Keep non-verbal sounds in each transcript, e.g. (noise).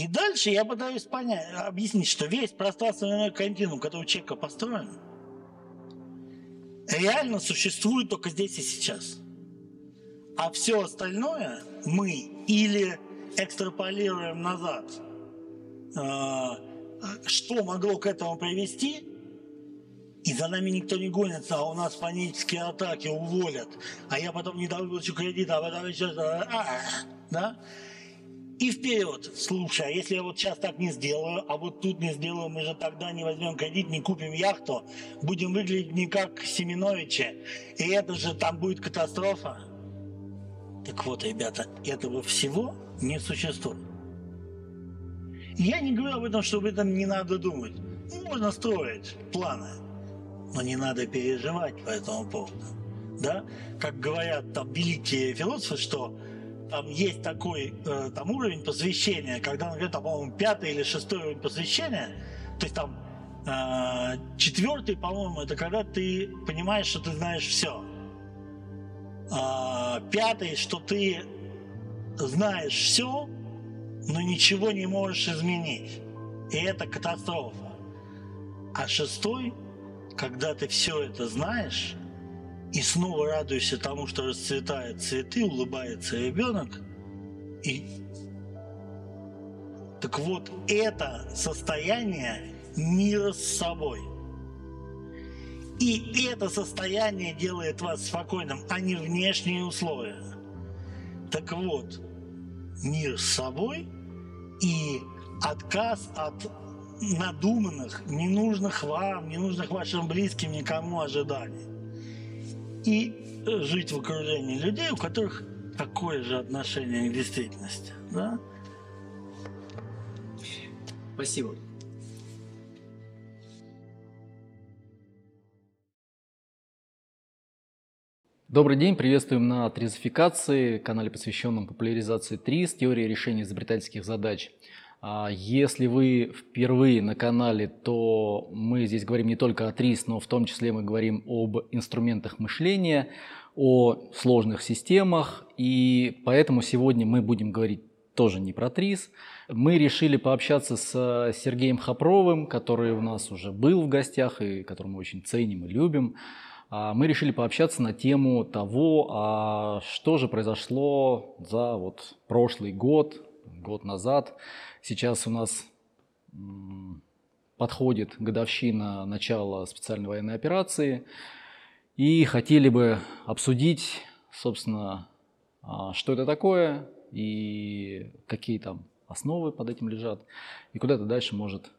И дальше я пытаюсь понять, объяснить, что весь пространственный континуум, который у человека построен, реально существует только здесь и сейчас. А все остальное мы или экстраполируем назад, а, что могло к этому привести, и за нами никто не гонится, а у нас панические атаки уволят, а я потом не довыплачу кредит, а потом еще... А, да? И вперед, слушай, а если я вот сейчас так не сделаю, а вот тут не сделаю, мы же тогда не возьмем кредит, не купим яхту, будем выглядеть не как Семеновичи, и это же там будет катастрофа. Так вот, ребята, этого всего не существует. Я не говорю об этом, что об этом не надо думать. Можно строить планы, но не надо переживать по этому поводу. Да? Как говорят там великие философы, что там есть такой э, там уровень посвящения, когда, например, там, по-моему, пятый или шестой уровень посвящения, то есть там э, четвертый, по-моему, это когда ты понимаешь, что ты знаешь все. А, пятый, что ты знаешь все, но ничего не можешь изменить. И это катастрофа. А шестой, когда ты все это знаешь, и снова радуешься тому, что расцветают цветы, улыбается ребенок, и так вот это состояние мира с собой. И это состояние делает вас спокойным, а не внешние условия. Так вот, мир с собой и отказ от надуманных, ненужных вам, ненужных вашим близким никому ожиданий. И жить в окружении людей, у которых такое же отношение к действительности. Да? Спасибо. Добрый день, приветствуем на Тризификации, канале, посвященном популяризации ТРИЗ, теории решения изобретательских задач. А, если вы впервые на канале, то мы здесь говорим не только о ТРИЗ, но в том числе мы говорим об инструментах мышления, о сложных системах, и поэтому сегодня мы будем говорить тоже не про ТРИЗ. Мы решили пообщаться с Сергеем Хапровым, который у нас уже был в гостях и которого мы очень ценим и любим. А, мы решили пообщаться на тему того, а что же произошло за вот прошлый год, год назад. Сейчас у нас подходит годовщина начала специальной военной операции. И хотели бы обсудить, собственно, а, что это такое и какие там основы под этим лежат, и куда это дальше может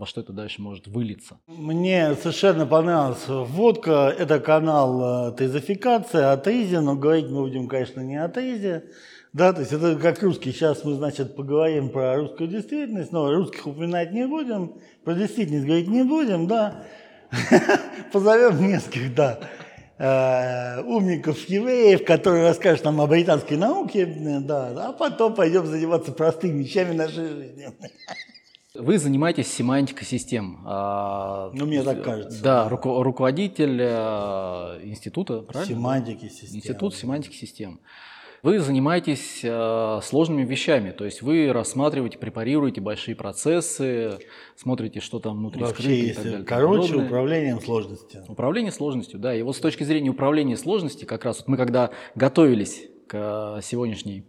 во что это дальше может вылиться. Мне совершенно понравилась вводка. Это канал э, Тезификация, атеизе, но говорить мы будем, конечно, не о тейзе. Да, то есть это как русский. Сейчас мы, значит, поговорим про русскую действительность, но русских упоминать не будем, про действительность говорить не будем, да. (laughs) Позовем нескольких, да, э, умников евреев, которые расскажут нам о британской науке, да, а потом пойдем заниматься простыми вещами нашей жизни. (laughs) Вы занимаетесь семантикой систем. А, ну, мне так кажется. Да, ру- руководитель э, института, правильно? Семантики систем. Институт семантики систем. Вы занимаетесь э, сложными вещами, то есть вы рассматриваете, препарируете большие процессы, смотрите, что там внутри Вообще скрыто и так далее. Короче, управлением сложностью. Управление сложностью, да. И вот с точки зрения управления сложностью, как раз вот мы когда готовились к сегодняшней,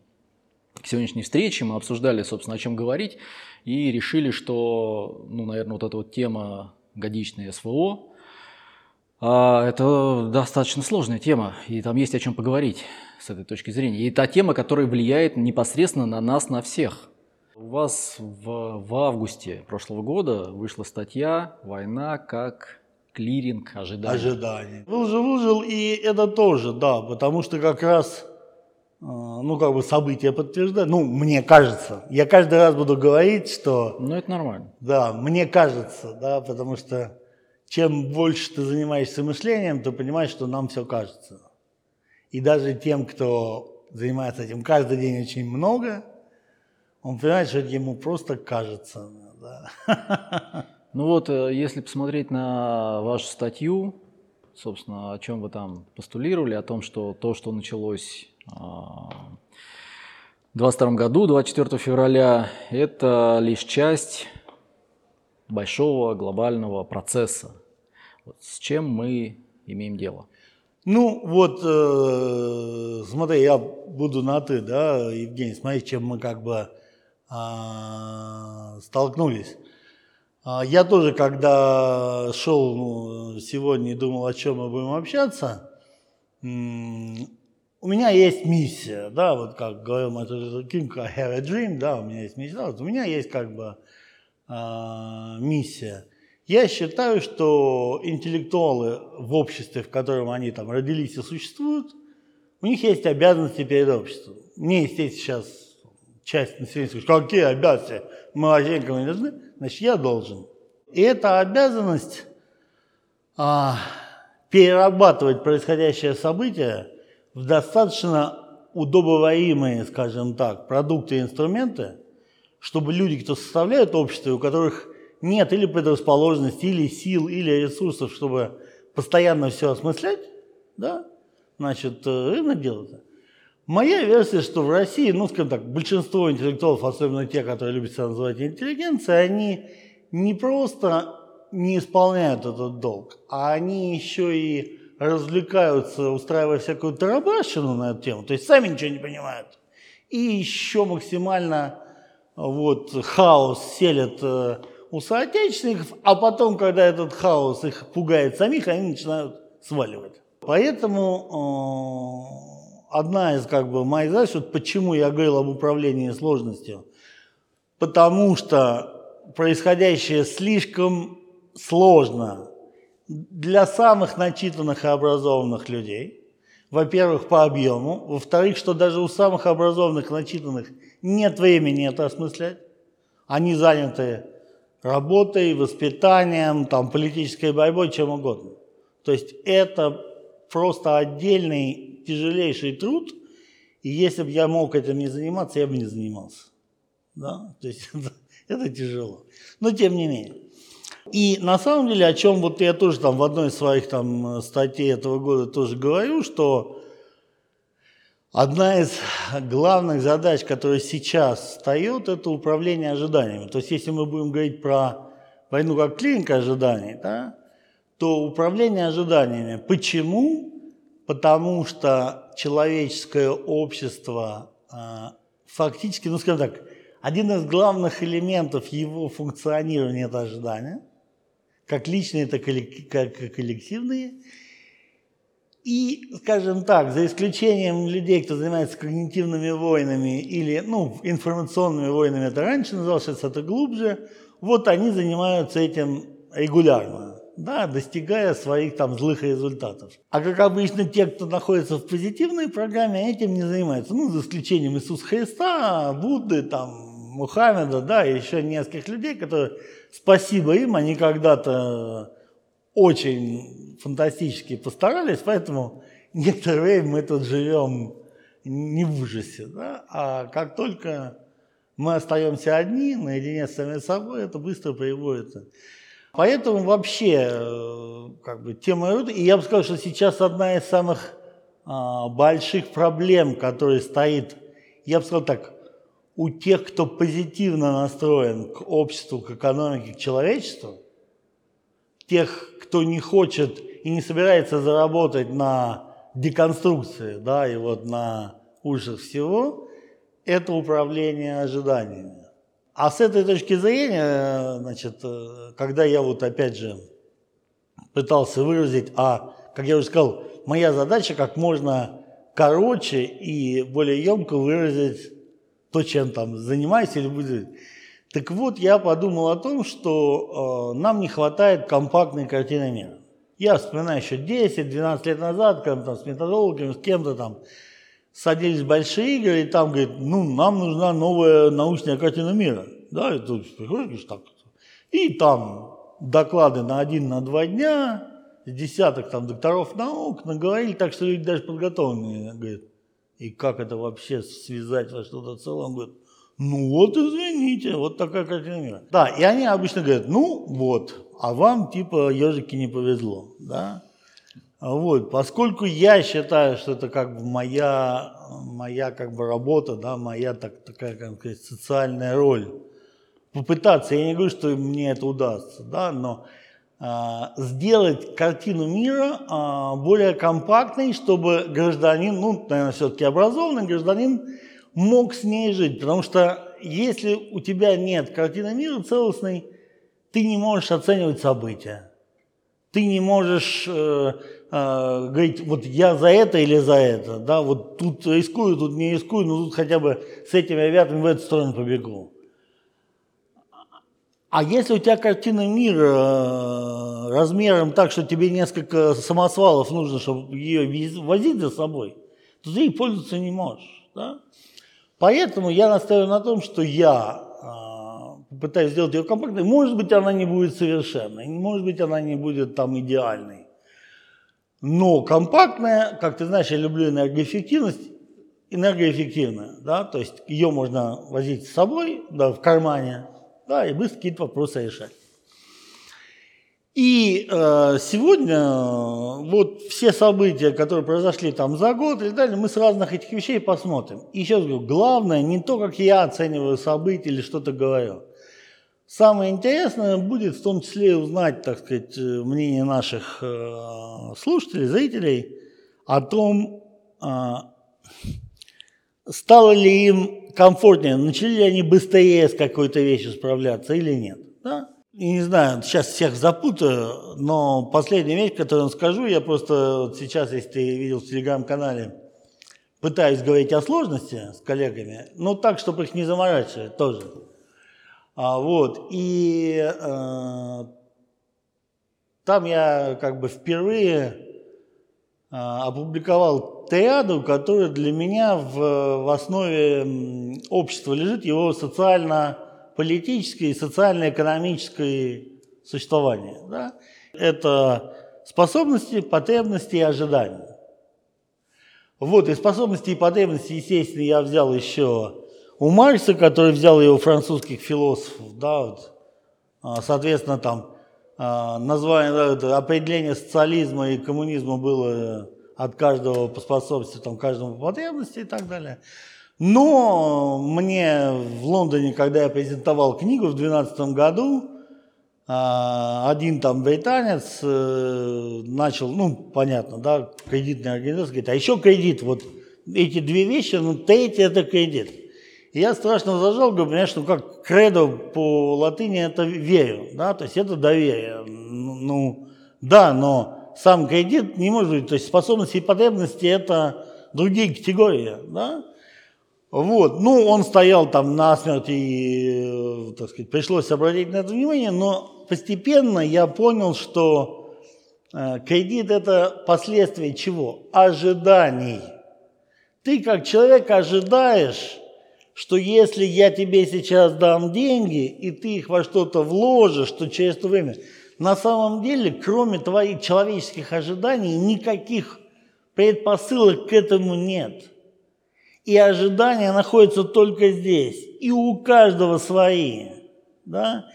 к сегодняшней встрече, мы обсуждали, собственно, о чем говорить и решили, что, ну, наверное, вот эта вот тема годичной СВО, а, это достаточно сложная тема, и там есть о чем поговорить с этой точки зрения. И та тема, которая влияет непосредственно на нас, на всех. У вас в, в августе прошлого года вышла статья «Война как клиринг ожиданий». Ожиданий. Выжил, выжил, и это тоже, да, потому что как раз а, ну, как бы события подтверждают. Ну, мне кажется. Я каждый раз буду говорить, что... Ну, это нормально. Да, мне кажется, да, потому что чем больше ты занимаешься мышлением, ты понимаешь, что нам все кажется. И даже тем, кто занимается этим каждый день очень много, он понимает, что ему просто кажется. Да. (laughs) Ну вот, э, если посмотреть на вашу статью, собственно, о чем вы там постулировали, о том, что то, что началось а, 2022 году, 24 февраля, это лишь часть большого глобального процесса. Вот с чем мы имеем дело? Ну, вот, э, смотри, я буду на ты, да, Евгений, смотри, чем мы как бы э, столкнулись. А, я тоже, когда шел ну, сегодня и думал, о чем мы будем общаться, у меня есть миссия, да, вот как говорил Лютер Кинг, I have a dream, да, у меня есть миссия, вот у меня есть как бы э, миссия. Я считаю, что интеллектуалы в обществе, в котором они там родились и существуют, у них есть обязанности перед обществом. Мне, естественно, сейчас часть населения скажет, какие обязанности, мы никому не должны, значит, я должен. И эта обязанность а, перерабатывать происходящее событие в достаточно удобоваримые, скажем так, продукты и инструменты, чтобы люди, кто составляют общество, у которых нет или предрасположенности, или сил, или ресурсов, чтобы постоянно все осмыслять, да, значит, рынок э, делается. Моя версия, что в России, ну, скажем так, большинство интеллектуалов, особенно те, которые любят себя называть интеллигенцией, они не просто не исполняют этот долг, а они еще и развлекаются, устраивая всякую тарабарщину на эту тему, то есть сами ничего не понимают, и еще максимально вот, хаос селят э, у соотечественников, а потом, когда этот хаос их пугает самих, они начинают сваливать. Поэтому э, одна из как бы моих задач, вот почему я говорил об управлении сложностью, потому что происходящее слишком сложно для самых начитанных и образованных людей, во-первых, по объему, во-вторых, что даже у самых образованных и начитанных нет времени это осмыслять. Они заняты работой, воспитанием, там, политической борьбой, чем угодно. То есть это просто отдельный тяжелейший труд, и если бы я мог этим не заниматься, я бы не занимался. Да? То есть (laughs) это, это тяжело. Но тем не менее. И на самом деле, о чем вот я тоже там в одной из своих там статей этого года тоже говорю, что одна из главных задач, которая сейчас встает, это управление ожиданиями. То есть, если мы будем говорить про войну как клиника ожиданий, да, то управление ожиданиями. Почему? Потому что человеческое общество а, фактически, ну скажем так, один из главных элементов его функционирования – это ожидание – как личные, так и коллективные. И, скажем так, за исключением людей, кто занимается когнитивными войнами или ну, информационными войнами, это раньше называлось, сейчас это глубже, вот они занимаются этим регулярно, да, достигая своих там злых результатов. А как обычно, те, кто находится в позитивной программе, этим не занимаются. Ну, за исключением Иисуса Христа, Будды, там, Мухаммеда, да, и еще нескольких людей, которые спасибо им, они когда-то очень фантастически постарались, поэтому некоторое время мы тут живем не в ужасе. Да? А как только мы остаемся одни, наедине с самим собой, это быстро приводит. Поэтому вообще, э, как бы, тема и я бы сказал, что сейчас одна из самых а, больших проблем, которая стоит, я бы сказал так, у тех, кто позитивно настроен к обществу, к экономике, к человечеству, тех, кто не хочет и не собирается заработать на деконструкции, да, и вот на ужасах всего, это управление ожиданиями. А с этой точки зрения, значит, э, когда я вот опять же пытался выразить, а, как я уже сказал, моя задача как можно короче и более емко выразить то, чем там занимаюсь или буду. Так вот, я подумал о том, что э, нам не хватает компактной картины мира. Я вспоминаю еще 10-12 лет назад, когда там с методологами, с кем-то там садились большие игры, и там говорит, ну, нам нужна новая научная картина мира. Да, и тут приходишь так. И там доклады на один, на два дня, десяток там докторов наук наговорили так, что люди даже подготовленные, говорят, и как это вообще связать во что-то целое? Он говорит, ну вот извините, вот такая картина мира. Да, и они обычно говорят, ну вот, а вам типа ежики не повезло, да. Вот, поскольку я считаю, что это как бы моя моя как бы работа, да, моя так, такая, как сказать, социальная роль. Попытаться, я не говорю, что мне это удастся, да, но а, сделать картину мира а, более компактной, чтобы гражданин, ну, наверное, все-таки образованный гражданин мог с ней жить. Потому что если у тебя нет картины мира целостной, ты не можешь оценивать события. Ты не можешь э, э, говорить, вот я за это или за это. Да, вот тут рискую, тут не рискую, но тут хотя бы с этими авиатами в эту сторону побегу. А если у тебя картина мира э, размером так, что тебе несколько самосвалов нужно, чтобы ее возить за собой, то ты ей пользоваться не можешь. Да? Поэтому я настаиваю на том, что я э, пытаюсь сделать ее компактной. Может быть, она не будет совершенной, может быть, она не будет там идеальной. Но компактная, как ты знаешь, я люблю энергоэффективность, энергоэффективная, да, то есть ее можно возить с собой, да, в кармане, да, и быстро какие-то вопросы решать. И э, сегодня вот все события, которые произошли там за год и далее, мы с разных этих вещей посмотрим. И еще раз говорю, главное не то, как я оцениваю события или что-то говорю. Самое интересное будет в том числе узнать, так сказать, э, мнение наших э, слушателей, зрителей о том, э, стало ли им комфортнее, начали ли они быстрее с какой-то вещью справляться или нет. Да? Не знаю, сейчас всех запутаю, но последняя вещь, которую я скажу, я просто вот сейчас, если ты видел в телеграм-канале, пытаюсь говорить о сложности с коллегами, но так, чтобы их не заморачивать тоже. А, вот, и э, там я как бы впервые а, опубликовал триаду, которая для меня в, в основе общества лежит, его социально-политическое и социально-экономическое существование. Да? Это способности, потребности и ожидания. Вот, и способности и потребности, естественно, я взял еще у Маркса, который взял его французских философов, да, вот, а, соответственно, там а, название, да, определение социализма и коммунизма было от каждого по способствию, там, каждому по потребности и так далее. Но мне в Лондоне, когда я презентовал книгу в 2012 году, а, один там британец э, начал, ну, понятно, да, кредитная организация, говорит, а еще кредит, вот эти две вещи, ну, третий это кредит. И я страшно зажал, говорю, понимаешь, ну как кредо по латыни это верю, да, то есть это доверие. Ну, ну, да, но сам кредит не может быть, то есть способности и потребности это другие категории, да. Вот, ну, он стоял там на смерти, и, так сказать, пришлось обратить на это внимание, но постепенно я понял, что э, кредит – это последствия чего? Ожиданий. Ты как человек ожидаешь, что если я тебе сейчас дам деньги, и ты их во что-то вложишь, то через то время на самом деле, кроме твоих человеческих ожиданий, никаких предпосылок к этому нет. И ожидания находятся только здесь. И у каждого свои. Да?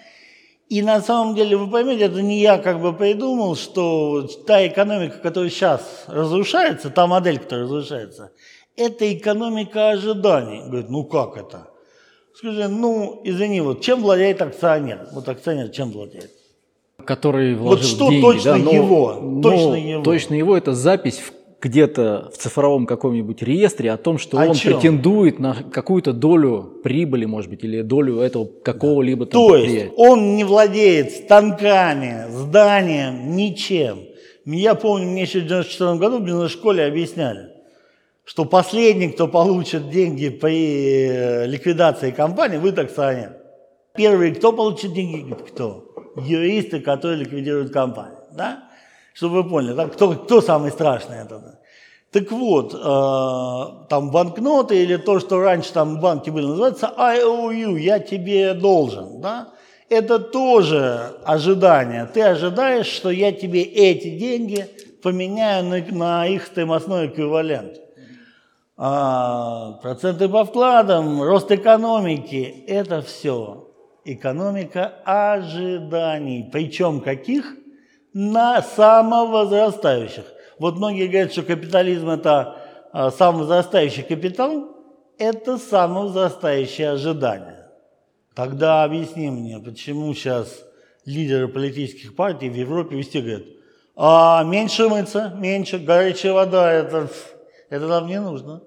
И на самом деле, вы поймете, это не я как бы придумал, что та экономика, которая сейчас разрушается, та модель, которая разрушается, это экономика ожиданий. Говорит, ну как это? Скажи, ну, извини, вот чем владеет акционер? Вот акционер чем владеет? Который вложил вот что деньги, точно да, но, его? Но точно его. Точно его это запись в где-то в цифровом каком-нибудь реестре о том, что о он чем? претендует на какую-то долю прибыли, может быть, или долю этого какого-либо да. там То есть он не владеет станками, зданием, ничем. Я помню, мне еще в 94 году в бизнес-школе объясняли что последний, кто получит деньги при э, ликвидации компании, вы акционер. Первый, кто получит деньги, кто? Юристы, которые ликвидируют компанию. Да? Чтобы вы поняли, да? кто, кто самый страшный это? Так вот, э, там банкноты или то, что раньше там банки были, называется IOU, я тебе должен. Да? Это тоже ожидание. Ты ожидаешь, что я тебе эти деньги поменяю на, на их стоимостной эквивалент а, проценты по вкладам, рост экономики – это все экономика ожиданий. Причем каких? На самовозрастающих. Вот многие говорят, что капитализм – это а, самовозрастающий капитал – это самовозрастающее ожидание. Тогда объясни мне, почему сейчас лидеры политических партий в Европе везде говорят, а меньше мыться, меньше, горячая вода, это, это нам не нужно.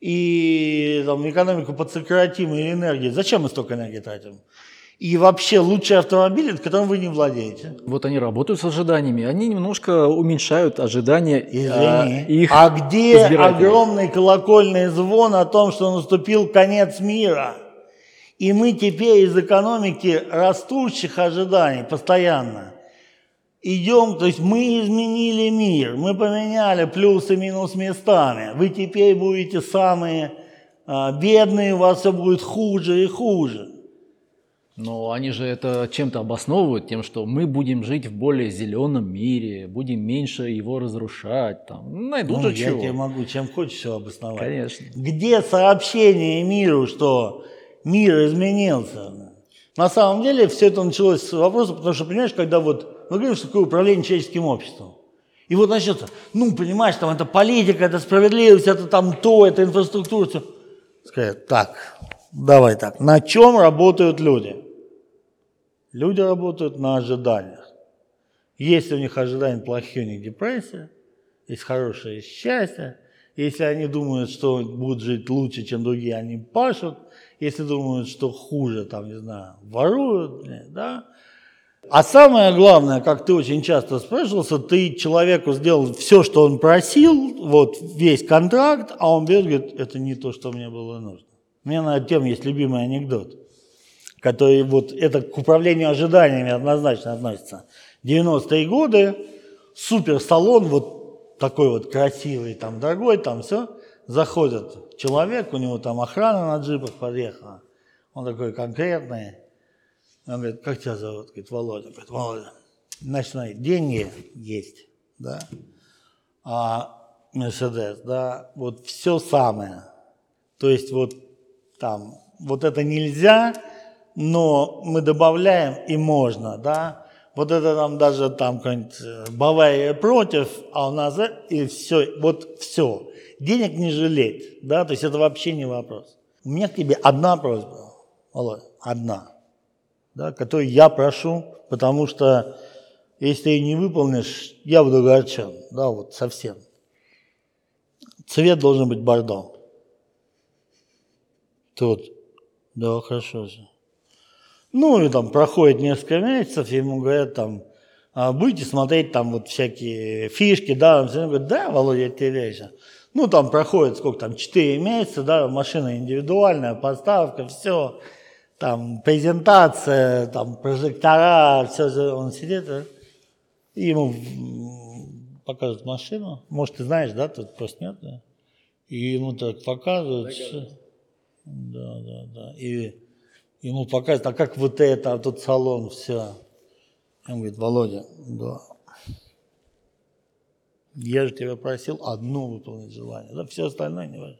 И там, экономику подсократим или энергии. Зачем мы столько энергии тратим? И вообще лучший автомобиль, которым вы не владеете. Вот они работают с ожиданиями, они немножко уменьшают ожидания Извини. Э, их А где огромный колокольный звон о том, что наступил конец мира? И мы теперь из экономики растущих ожиданий постоянно идем, то есть мы изменили мир, мы поменяли плюс и минус местами. Вы теперь будете самые а, бедные, у вас все будет хуже и хуже. Но они же это чем-то обосновывают, тем, что мы будем жить в более зеленом мире, будем меньше его разрушать. Там. Найдут ну, же я чего. тебе могу чем хочешь все обосновать. Конечно. Где сообщение миру, что мир изменился? На самом деле все это началось с вопроса, потому что, понимаешь, когда вот мы говорим, что такое управление человеческим обществом. И вот начнется, ну, понимаешь, там это политика, это справедливость, это там то, это инфраструктура, все. Скажет, так, давай так, на чем работают люди? Люди работают на ожиданиях. Если у них ожидания плохие, у них депрессия, есть хорошее счастье. Если они думают, что будут жить лучше, чем другие, они пашут – если думают, что хуже, там, не знаю, воруют, да. А самое главное, как ты очень часто спрашивался, ты человеку сделал все, что он просил, вот весь контракт, а он берет, говорит, это не то, что мне было нужно. У меня на эту тему есть любимый анекдот, который вот это к управлению ожиданиями однозначно относится. 90-е годы, супер салон, вот такой вот красивый, там, дорогой, там все – заходит человек, у него там охрана на джипах подъехала, он такой конкретный, он говорит, как тебя зовут? Говорит, Володя. Говорит, Володя, смотри, деньги есть, да, а Мерседес, да, вот все самое. То есть вот там, вот это нельзя, но мы добавляем и можно, да. Вот это там даже там какой-нибудь э, Бавария против, а у нас и все, вот все денег не жалеть, да, то есть это вообще не вопрос. У меня к тебе одна просьба, Володя, одна, да, которую я прошу, потому что если ты ее не выполнишь, я буду огорчен, да, вот совсем. Цвет должен быть бордо. Тут, да, хорошо же. Ну, и там проходит несколько месяцев, ему говорят там, «А будете смотреть там вот всякие фишки, да, он говорит, да, Володя, я тебе верю. Ну, там проходит, сколько там, 4 месяца, да, машина индивидуальная, поставка, все, там, презентация, там, прожектора, все, он сидит, и ему показывают машину. Может, ты знаешь, да, тут просто нет, да? И ему так показывают. Да, да, да. И ему показывают, а как вот это, а тут салон, все. Он говорит, Володя, да, я же тебя просил одно выполнить желание. Да все остальное не важно.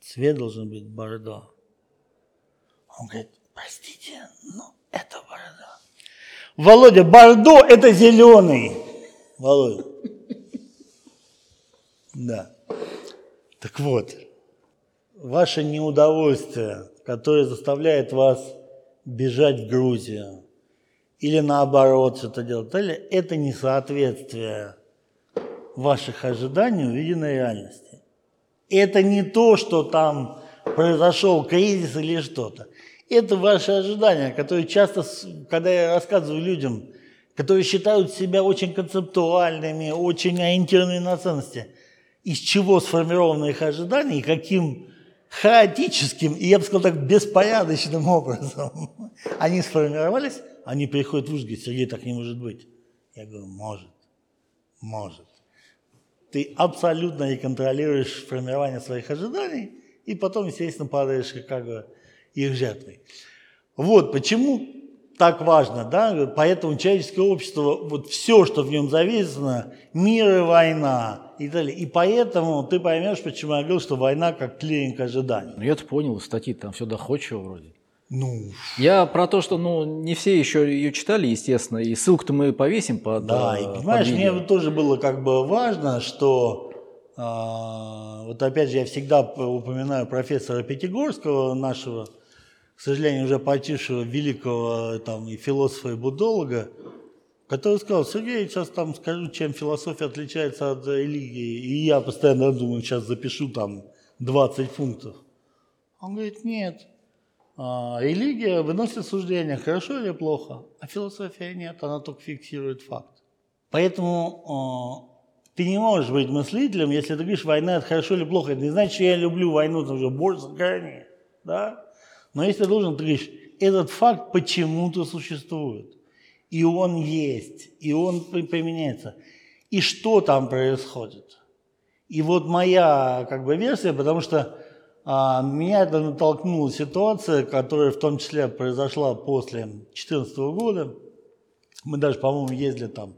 Цвет должен быть бордо. Он говорит, простите, но это бордо. Володя, бордо это зеленый. Володя. (laughs) Да. Так вот, ваше неудовольствие, которое заставляет вас бежать в Грузию, или наоборот что-то делать, это несоответствие ваших ожиданий увиденной реальности. Это не то, что там произошел кризис или что-то. Это ваши ожидания, которые часто, когда я рассказываю людям, которые считают себя очень концептуальными, очень ориентированными на ценности, из чего сформированы их ожидания и каким хаотическим и, я бы сказал так, беспорядочным образом (laughs) они сформировались, они приходят в ужас, Сергей, так не может быть. Я говорю, может, может ты абсолютно не контролируешь формирование своих ожиданий, и потом, естественно, падаешь как бы их жертвой. Вот почему так важно, да, поэтому человеческое общество, вот все, что в нем зависено, мир и война и так далее. И поэтому ты поймешь, почему я говорил, что война как клиринг ожиданий. Ну, я-то понял, статьи там все доходчиво вроде. Ну. Я про то, что ну, не все еще ее читали, естественно, и ссылку-то мы повесим под Да, и понимаешь, под мне тоже было как бы важно, что А, вот опять же, я всегда упоминаю профессора Пятигорского, нашего, к сожалению, уже почившего великого там, и философа, и будолога, который сказал, Сергей, сейчас там скажу, чем философия отличается от религии. И я постоянно думаю, сейчас запишу там 20 пунктов. Он говорит, нет, а, религия выносит суждение, хорошо или плохо, а философия нет, она только фиксирует факт. Поэтому а, ты не можешь быть мыслителем, если ты говоришь, война это хорошо или плохо. Это не значит, что я люблю войну, там же борь за да? Но если должен, ты говоришь, этот факт почему-то существует и он есть, и он применяется. И что там происходит? И вот моя как бы версия, потому что а, меня это натолкнула ситуация, которая в том числе произошла после 2014 года. Мы даже, по-моему, ездили там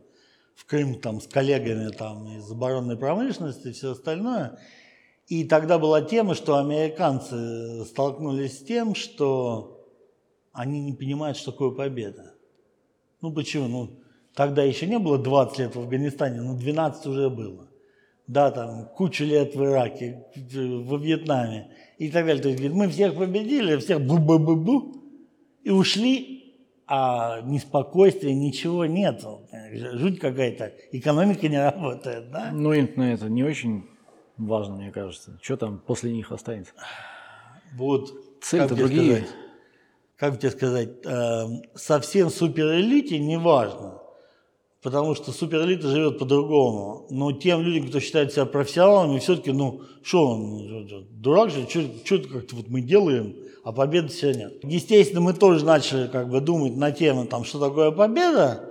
в Крым там, с коллегами там, из оборонной промышленности и все остальное. И тогда была тема, что американцы столкнулись с тем, что они не понимают, что такое победа. Ну почему? Ну, тогда еще не было 20 лет в Афганистане, но 12 уже было. Да, там кучу лет в Ираке, во Вьетнаме и так далее. То есть мы всех победили, всех бу-бу-бу-бу, и ушли, а неспокойствия, ничего нет. Жуть какая-то, экономика не работает, да? Ну, на это не очень важно, мне кажется. Что там после них останется? Вот. Цель-то другие. Сказать? как тебе сказать, э, совсем суперэлите не важно, потому что суперэлита живет по-другому. Но тем людям, кто считает себя профессионалами, все-таки, ну, что он, дурак же, что как-то вот мы делаем, а победы нет. Естественно, мы тоже начали как бы думать на тему, там, что такое победа,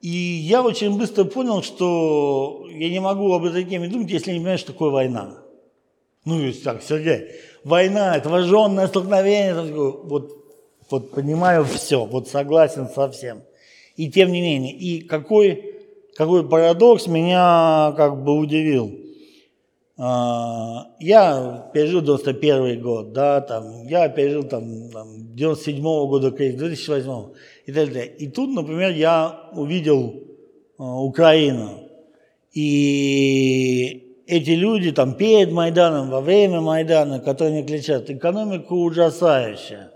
и я очень быстро понял, что я не могу об этой теме думать, если не понимаю, что такое война. Ну, и так, Сергей, война, это вооруженное столкновение, вот вот понимаю все, вот согласен со всем. И тем не менее, и какой, какой парадокс меня как бы удивил. А, я пережил 91 год, да, там, я пережил там, там 97 -го года кризис, 2008 и так далее. И тут, например, я увидел а, Украину. И эти люди там перед Майданом, во время Майдана, которые кричат, экономика ужасающая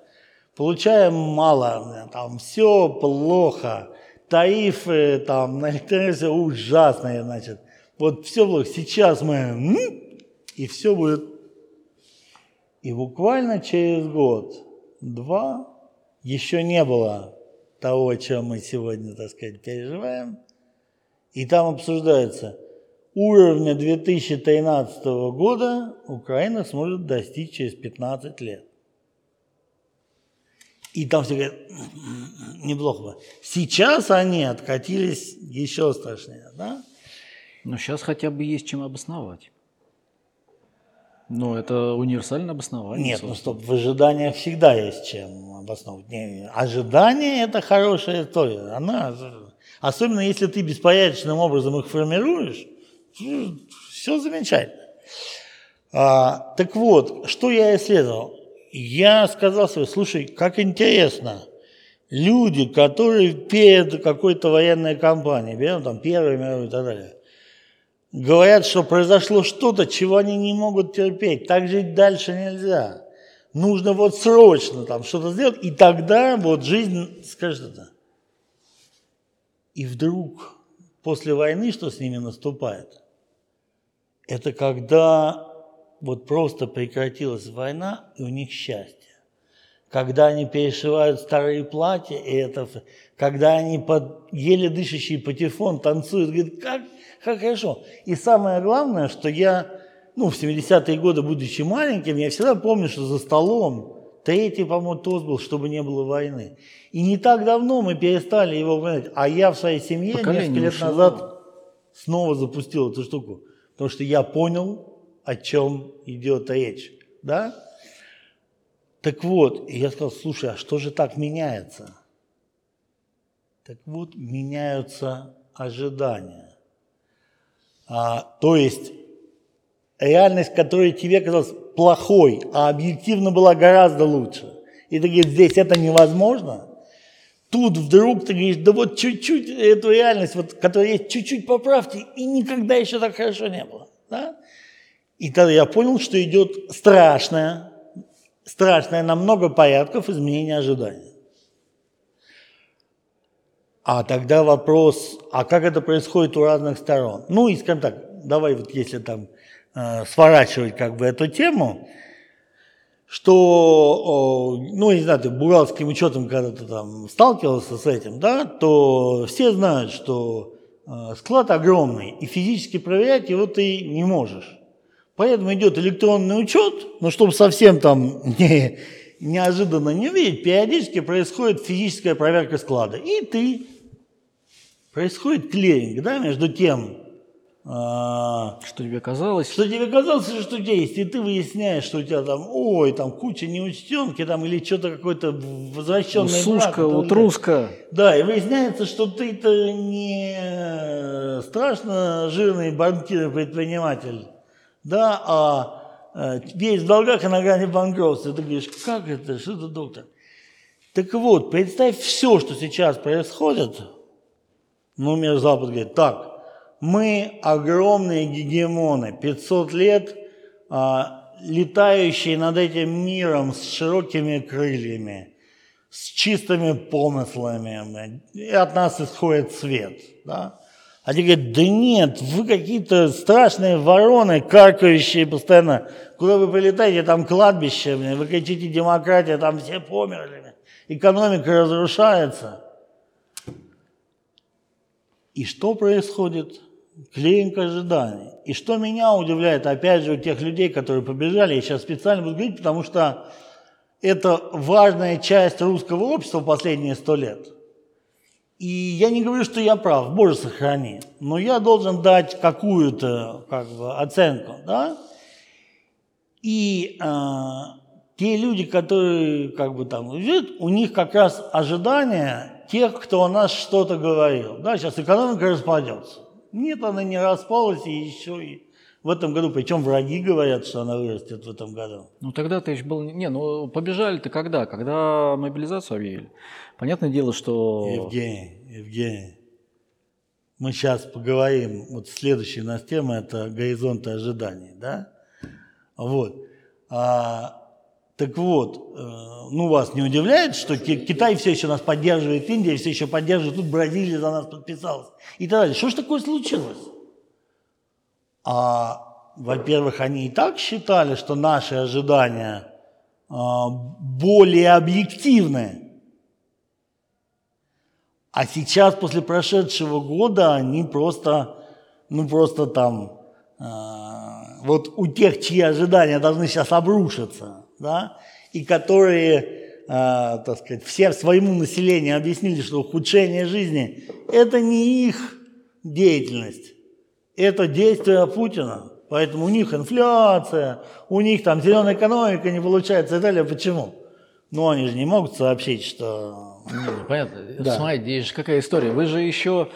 получаем мало, там все плохо, тарифы там на электроэнергию ужасные, значит. Вот все плохо. Сейчас мы и все будет. И буквально через год, два, еще не было того, о чем мы сегодня, так сказать, переживаем. И там обсуждается, уровня 2013 года Украина сможет достичь через 15 лет. И там все говорят, неплохо бы. Сейчас они откатились еще страшнее, да? Но сейчас хотя бы есть чем обосновать. Но это универсальное обоснование. Нет, ну стоп, в ожиданиях всегда есть чем обосновывать. Не, ожидание – это хорошая история. Она, особенно если ты беспорядочным образом их формируешь, все замечательно. А, так вот, что я исследовал? я сказал себе, слушай, как интересно, люди, которые перед какой-то военной кампанией, берем там Первую мировую и так далее, говорят, что произошло что-то, чего они не могут терпеть, так жить дальше нельзя. Нужно вот срочно там что-то сделать, и тогда вот жизнь скажет это. И вдруг после войны что с ними наступает? Это когда вот просто прекратилась война, и у них счастье. Когда они перешивают старые платья, и это, когда они под еле дышащий патефон танцуют, говорят, как, хорошо. И самое главное, что я, ну, в 70-е годы, будучи маленьким, я всегда помню, что за столом третий, по-моему, тост был, чтобы не было войны. И не так давно мы перестали его упоминать. А я в своей семье Поколение несколько лет назад снова запустил эту штуку. Потому что я понял, о чем идет речь. Да? Так вот, я сказал, слушай, а что же так меняется? Так вот, меняются ожидания. А, то есть реальность, которая тебе казалась плохой, а объективно была гораздо лучше. И ты говоришь, здесь это невозможно. Тут вдруг ты говоришь, да вот чуть-чуть эту реальность, вот, которая есть, чуть-чуть поправьте, и никогда еще так хорошо не было. Да? И тогда я понял, что идет страшное, страшное на много порядков изменение ожиданий. А тогда вопрос, а как это происходит у разных сторон? Ну и, скажем так, давай вот если там э, сворачивать как бы эту тему, что, ну, не знаю, ты бухгалтерским учетом, когда ты там сталкивался с этим, да, то все знают, что э, склад огромный, и физически проверять его ты не можешь. Поэтому идет электронный учет, но чтобы совсем там (laughs) не, неожиданно не увидеть, периодически происходит физическая проверка склада. И ты, происходит клиринг, да, между тем, а, что тебе казалось? Что тебе казалось, что у тебя есть, и ты выясняешь, что у тебя там, ой, там куча неучтенки, там, или что-то какое-то возвращенное. Сушка, утруска. Да, и выясняется, что ты-то не страшно жирный банкир-предприниматель, да, а весь в долгах и на грани банкротства. Ты говоришь, как это, что это, доктор? Так вот, представь все, что сейчас происходит. Ну, мир Запад говорит, так, мы огромные гегемоны, 500 лет а, летающие над этим миром с широкими крыльями, с чистыми помыслами, и от нас исходит свет. Да? Те говорят, да нет, вы какие-то страшные вороны, каркающие постоянно. Куда вы прилетаете, там кладбище, вы кричите демократия, там все померли. Экономика разрушается. И что происходит? Клеинг ожиданий. И что меня удивляет, опять же, у тех людей, которые побежали, я сейчас специально буду говорить, потому что это важная часть русского общества последние сто лет – и я не говорю, что я прав, Боже сохрани, но я должен дать какую-то как бы, оценку. Да? И э, те люди, которые как бы там живут, у них как раз ожидания тех, кто о нас что-то говорил. Да, сейчас экономика распадется. Нет, она не распалась, и еще и в этом году, причем враги говорят, что она вырастет в этом году. Ну тогда ты еще был... Не, ну побежали-то когда? Когда мобилизацию объявили? Понятное дело, что... Евгений, Евгений, мы сейчас поговорим, вот следующая у нас тема – это горизонты ожиданий, да? Вот. А, так вот, э, ну вас не удивляет, что Китай все еще нас поддерживает, Индия все еще поддерживает, тут Бразилия за нас подписалась и так далее. Что ж такое случилось? А, во-первых, они и так считали, что наши ожидания а, более объективны, а сейчас, после прошедшего года, они просто, ну просто там, э, вот у тех, чьи ожидания должны сейчас обрушиться, да, и которые, э, так сказать, все своему населению объяснили, что ухудшение жизни – это не их деятельность, это действие Путина. Поэтому у них инфляция, у них там зеленая экономика не получается и далее. Почему? Ну, они же не могут сообщить, что понятно. Да. Же какая история. Вы же еще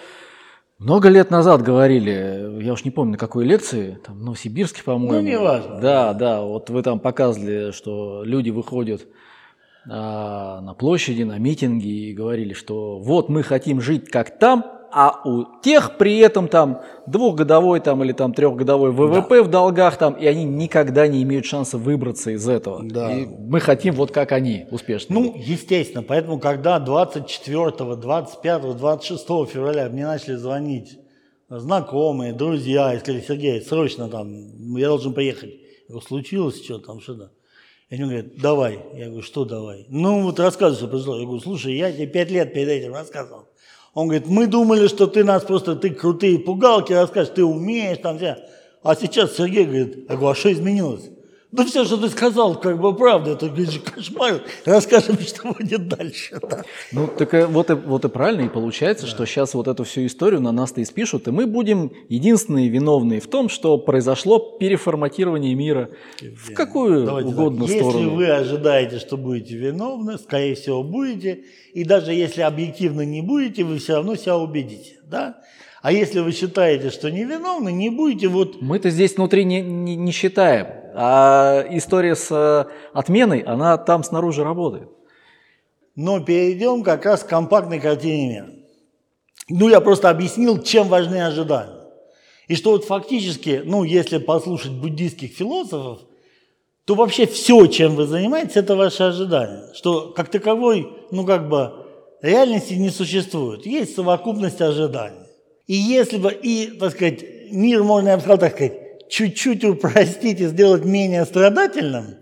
много лет назад говорили, я уж не помню, на какой лекции, там, в Новосибирске, по-моему. Ну, не важно. Да, да, вот вы там показывали, что люди выходят а, на площади, на митинги и говорили, что вот мы хотим жить как там, а у тех при этом там двухгодовой там, или там трехгодовой ВВП да. в долгах там, и они никогда не имеют шанса выбраться из этого. Да. И мы хотим вот как они, успешно. Ну, естественно, поэтому когда 24, 25, 26 февраля мне начали звонить знакомые, друзья, и сказали, Сергей, срочно там, я должен поехать. Я говорю, случилось что там, что-то. И они говорят, давай. Я говорю, что давай? Ну, вот рассказывай, что произошло. Я говорю, слушай, я тебе пять лет перед этим рассказывал. Он говорит, мы думали, что ты нас просто, ты крутые пугалки расскажешь, ты умеешь там все. А сейчас Сергей говорит, я а что изменилось? Да все, что ты сказал, как бы правда, это говоришь, кошмар. Расскажем, что будет дальше. Да. Ну, так вот и, вот и правильно, и получается, да. что сейчас вот эту всю историю на нас-то и спишут, и мы будем единственные виновные в том, что произошло переформатирование мира Евгений, в какую угодно так. сторону. Если вы ожидаете, что будете виновны, скорее всего, будете, и даже если объективно не будете, вы все равно себя убедите. Да? А если вы считаете, что невиновны, не будете вот... Мы-то здесь внутри не, не, не считаем. А история с э, отменой, она там снаружи работает. Но перейдем как раз к компактной картине. Ну, я просто объяснил, чем важны ожидания. И что вот фактически, ну, если послушать буддийских философов, то вообще все, чем вы занимаетесь, это ваше ожидание. Что как таковой, ну, как бы, реальности не существует. Есть совокупность ожиданий. И если бы, и, так сказать, мир, можно, я бы сказал, так сказать, чуть-чуть упростить и сделать менее страдательным,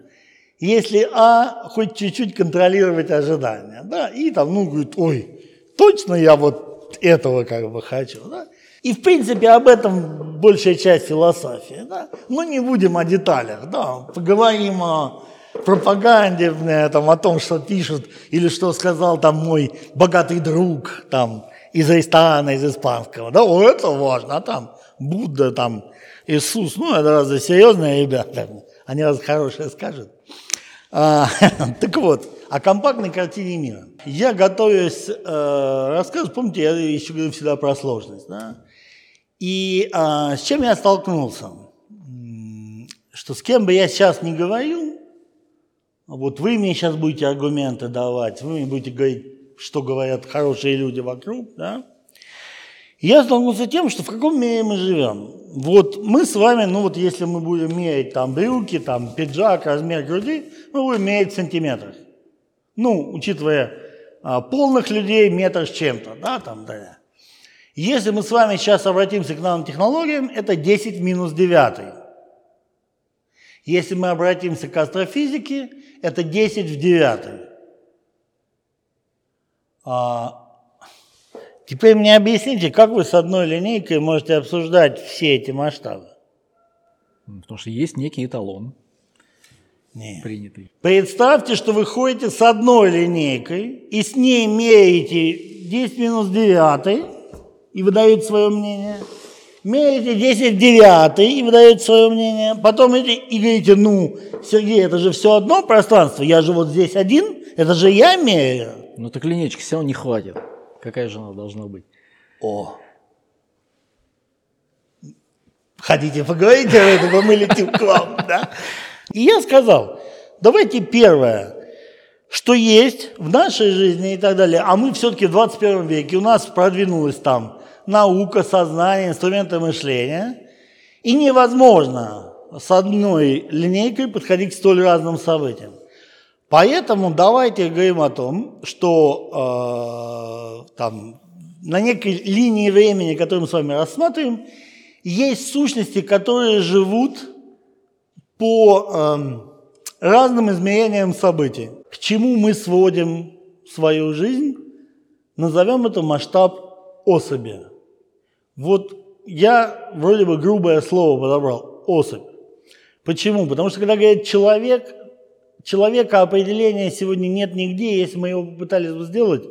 если, а, хоть чуть-чуть контролировать ожидания, да, и там, ну, говорит, ой, точно я вот этого как бы хочу, да, и, в принципе, об этом большая часть философии. Да? Но не будем о деталях. Да? Поговорим о пропаганде, там, о том, что пишут, или что сказал там мой богатый друг там, из ресторана, из испанского. Да, о, это важно. А там Будда, там, Иисус, ну, это разве серьезные ребята? Они раз хорошее скажут. А, (laughs) так вот, о компактной картине мира. Я готовясь э, рассказывать, помните, я еще говорю всегда про сложность. Да? И а, с чем я столкнулся? Что с кем бы я сейчас не говорил, вот вы мне сейчас будете аргументы давать, вы мне будете говорить, что говорят хорошие люди вокруг, да? Я столкнулся с тем, что в каком мире мы живем. Вот мы с вами, ну вот если мы будем мерять там брюки, там пиджак, размер груди, мы будем мерять в сантиметрах. Ну, учитывая а, полных людей метр с чем-то, да, там, да. Если мы с вами сейчас обратимся к нанотехнологиям, это 10 в минус 9. Если мы обратимся к астрофизике, это 10 в 9. А, теперь мне объясните, как вы с одной линейкой можете обсуждать все эти масштабы? Потому что есть некий эталон. Нет. Принятый. Представьте, что вы ходите с одной линейкой и с ней меряете 10 минус 9, и выдают свое мнение. Мерите 10 девятый и выдают свое мнение. Потом идите и говорите, ну, Сергей, это же все одно пространство, я же вот здесь один, это же я меряю. Ну так линейки все равно не хватит. Какая же она должна быть? О. Хотите поговорить об этом, мы летим к вам, да? И я сказал, давайте первое, что есть в нашей жизни и так далее, а мы все-таки в 21 веке, у нас продвинулось там наука, сознание, инструменты мышления. И невозможно с одной линейкой подходить к столь разным событиям. Поэтому давайте говорим о том, что э, там, на некой линии времени, которую мы с вами рассматриваем, есть сущности, которые живут по э, разным измерениям событий. К чему мы сводим свою жизнь? Назовем это масштаб особи. Вот я вроде бы грубое слово подобрал, особь. Почему? Потому что когда говорят человек, человека определения сегодня нет нигде, если мы его попытались бы сделать,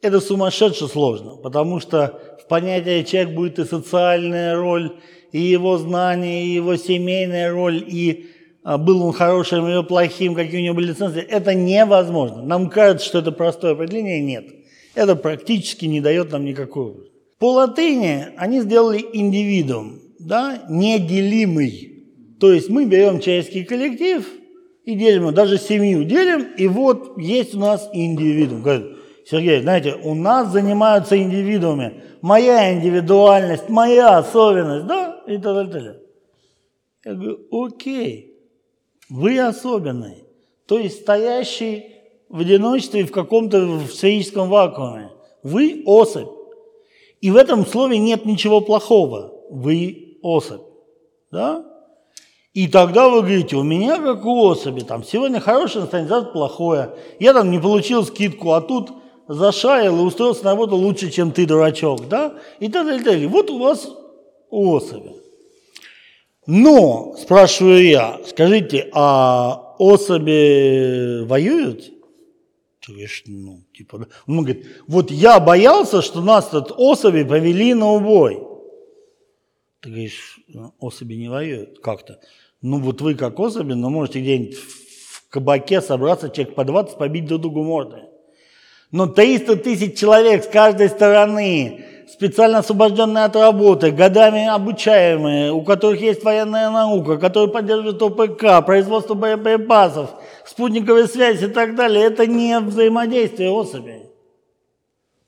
это сумасшедше сложно, потому что в понятие человек будет и социальная роль, и его знания, и его семейная роль, и а, был он хорошим или плохим, какие у него были ценности, это невозможно. Нам кажется, что это простое определение, нет. Это практически не дает нам никакого. По латыни они сделали индивидуум, да, неделимый. То есть мы берем человеческий коллектив и делим даже семью делим, и вот есть у нас индивидуум. Говорят, Сергей, знаете, у нас занимаются индивидуумами. Моя индивидуальность, моя особенность, да, и так далее. Я говорю, окей, вы особенный. То есть стоящий в одиночестве в каком-то сферическом вакууме. Вы особь. И в этом слове нет ничего плохого. Вы особь. Да? И тогда вы говорите, у меня как у особи, там, сегодня хорошее настроение, завтра плохое. Я там не получил скидку, а тут зашарил и устроился на работу лучше, чем ты, дурачок, да? И так далее, так далее. Вот у вас особи. Но, спрашиваю я, скажите, а особи воюют? Говоришь, ну, типа, он говорит, вот я боялся, что нас тут особи повели на убой. Ты говоришь, «Ну, особи не воюют как-то. Ну, вот вы как особи, но можете где-нибудь в кабаке собраться, человек по 20, побить друг другу морды. Но 300 тысяч человек с каждой стороны, специально освобожденные от работы, годами обучаемые, у которых есть военная наука, которые поддерживают ОПК, производство боеприпасов, спутниковая связь и так далее, это не взаимодействие особей.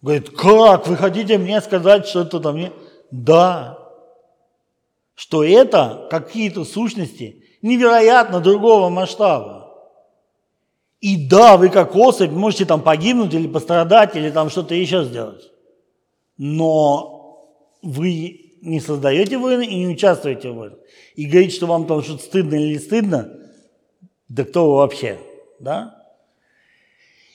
Говорит, как? Вы хотите мне сказать, что это там не... Да. Что это какие-то сущности невероятно другого масштаба. И да, вы как особь можете там погибнуть или пострадать, или там что-то еще сделать. Но вы не создаете войны и не участвуете в войнах. И говорить, что вам там что-то стыдно или не стыдно, да кто вы вообще, да?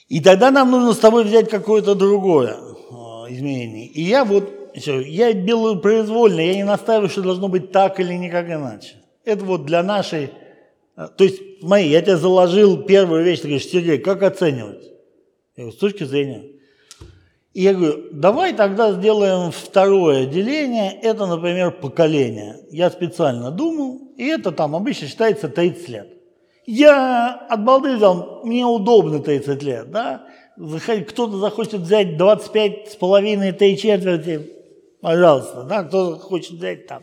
И тогда нам нужно с тобой взять какое-то другое а, изменение. И я вот, все, я делаю произвольно, я не настаиваю, что должно быть так или никак иначе. Это вот для нашей, а, то есть, смотри, я тебе заложил первую вещь, ты говоришь, Сергей, как оценивать? Я говорю, с точки зрения. И я говорю, давай тогда сделаем второе деление, это, например, поколение. Я специально думал, и это там обычно считается 30 лет. Я от балды взял, мне удобно 30 лет, да? Кто-то захочет взять 25 с половиной, 3 четверти, пожалуйста, да? Кто хочет взять там.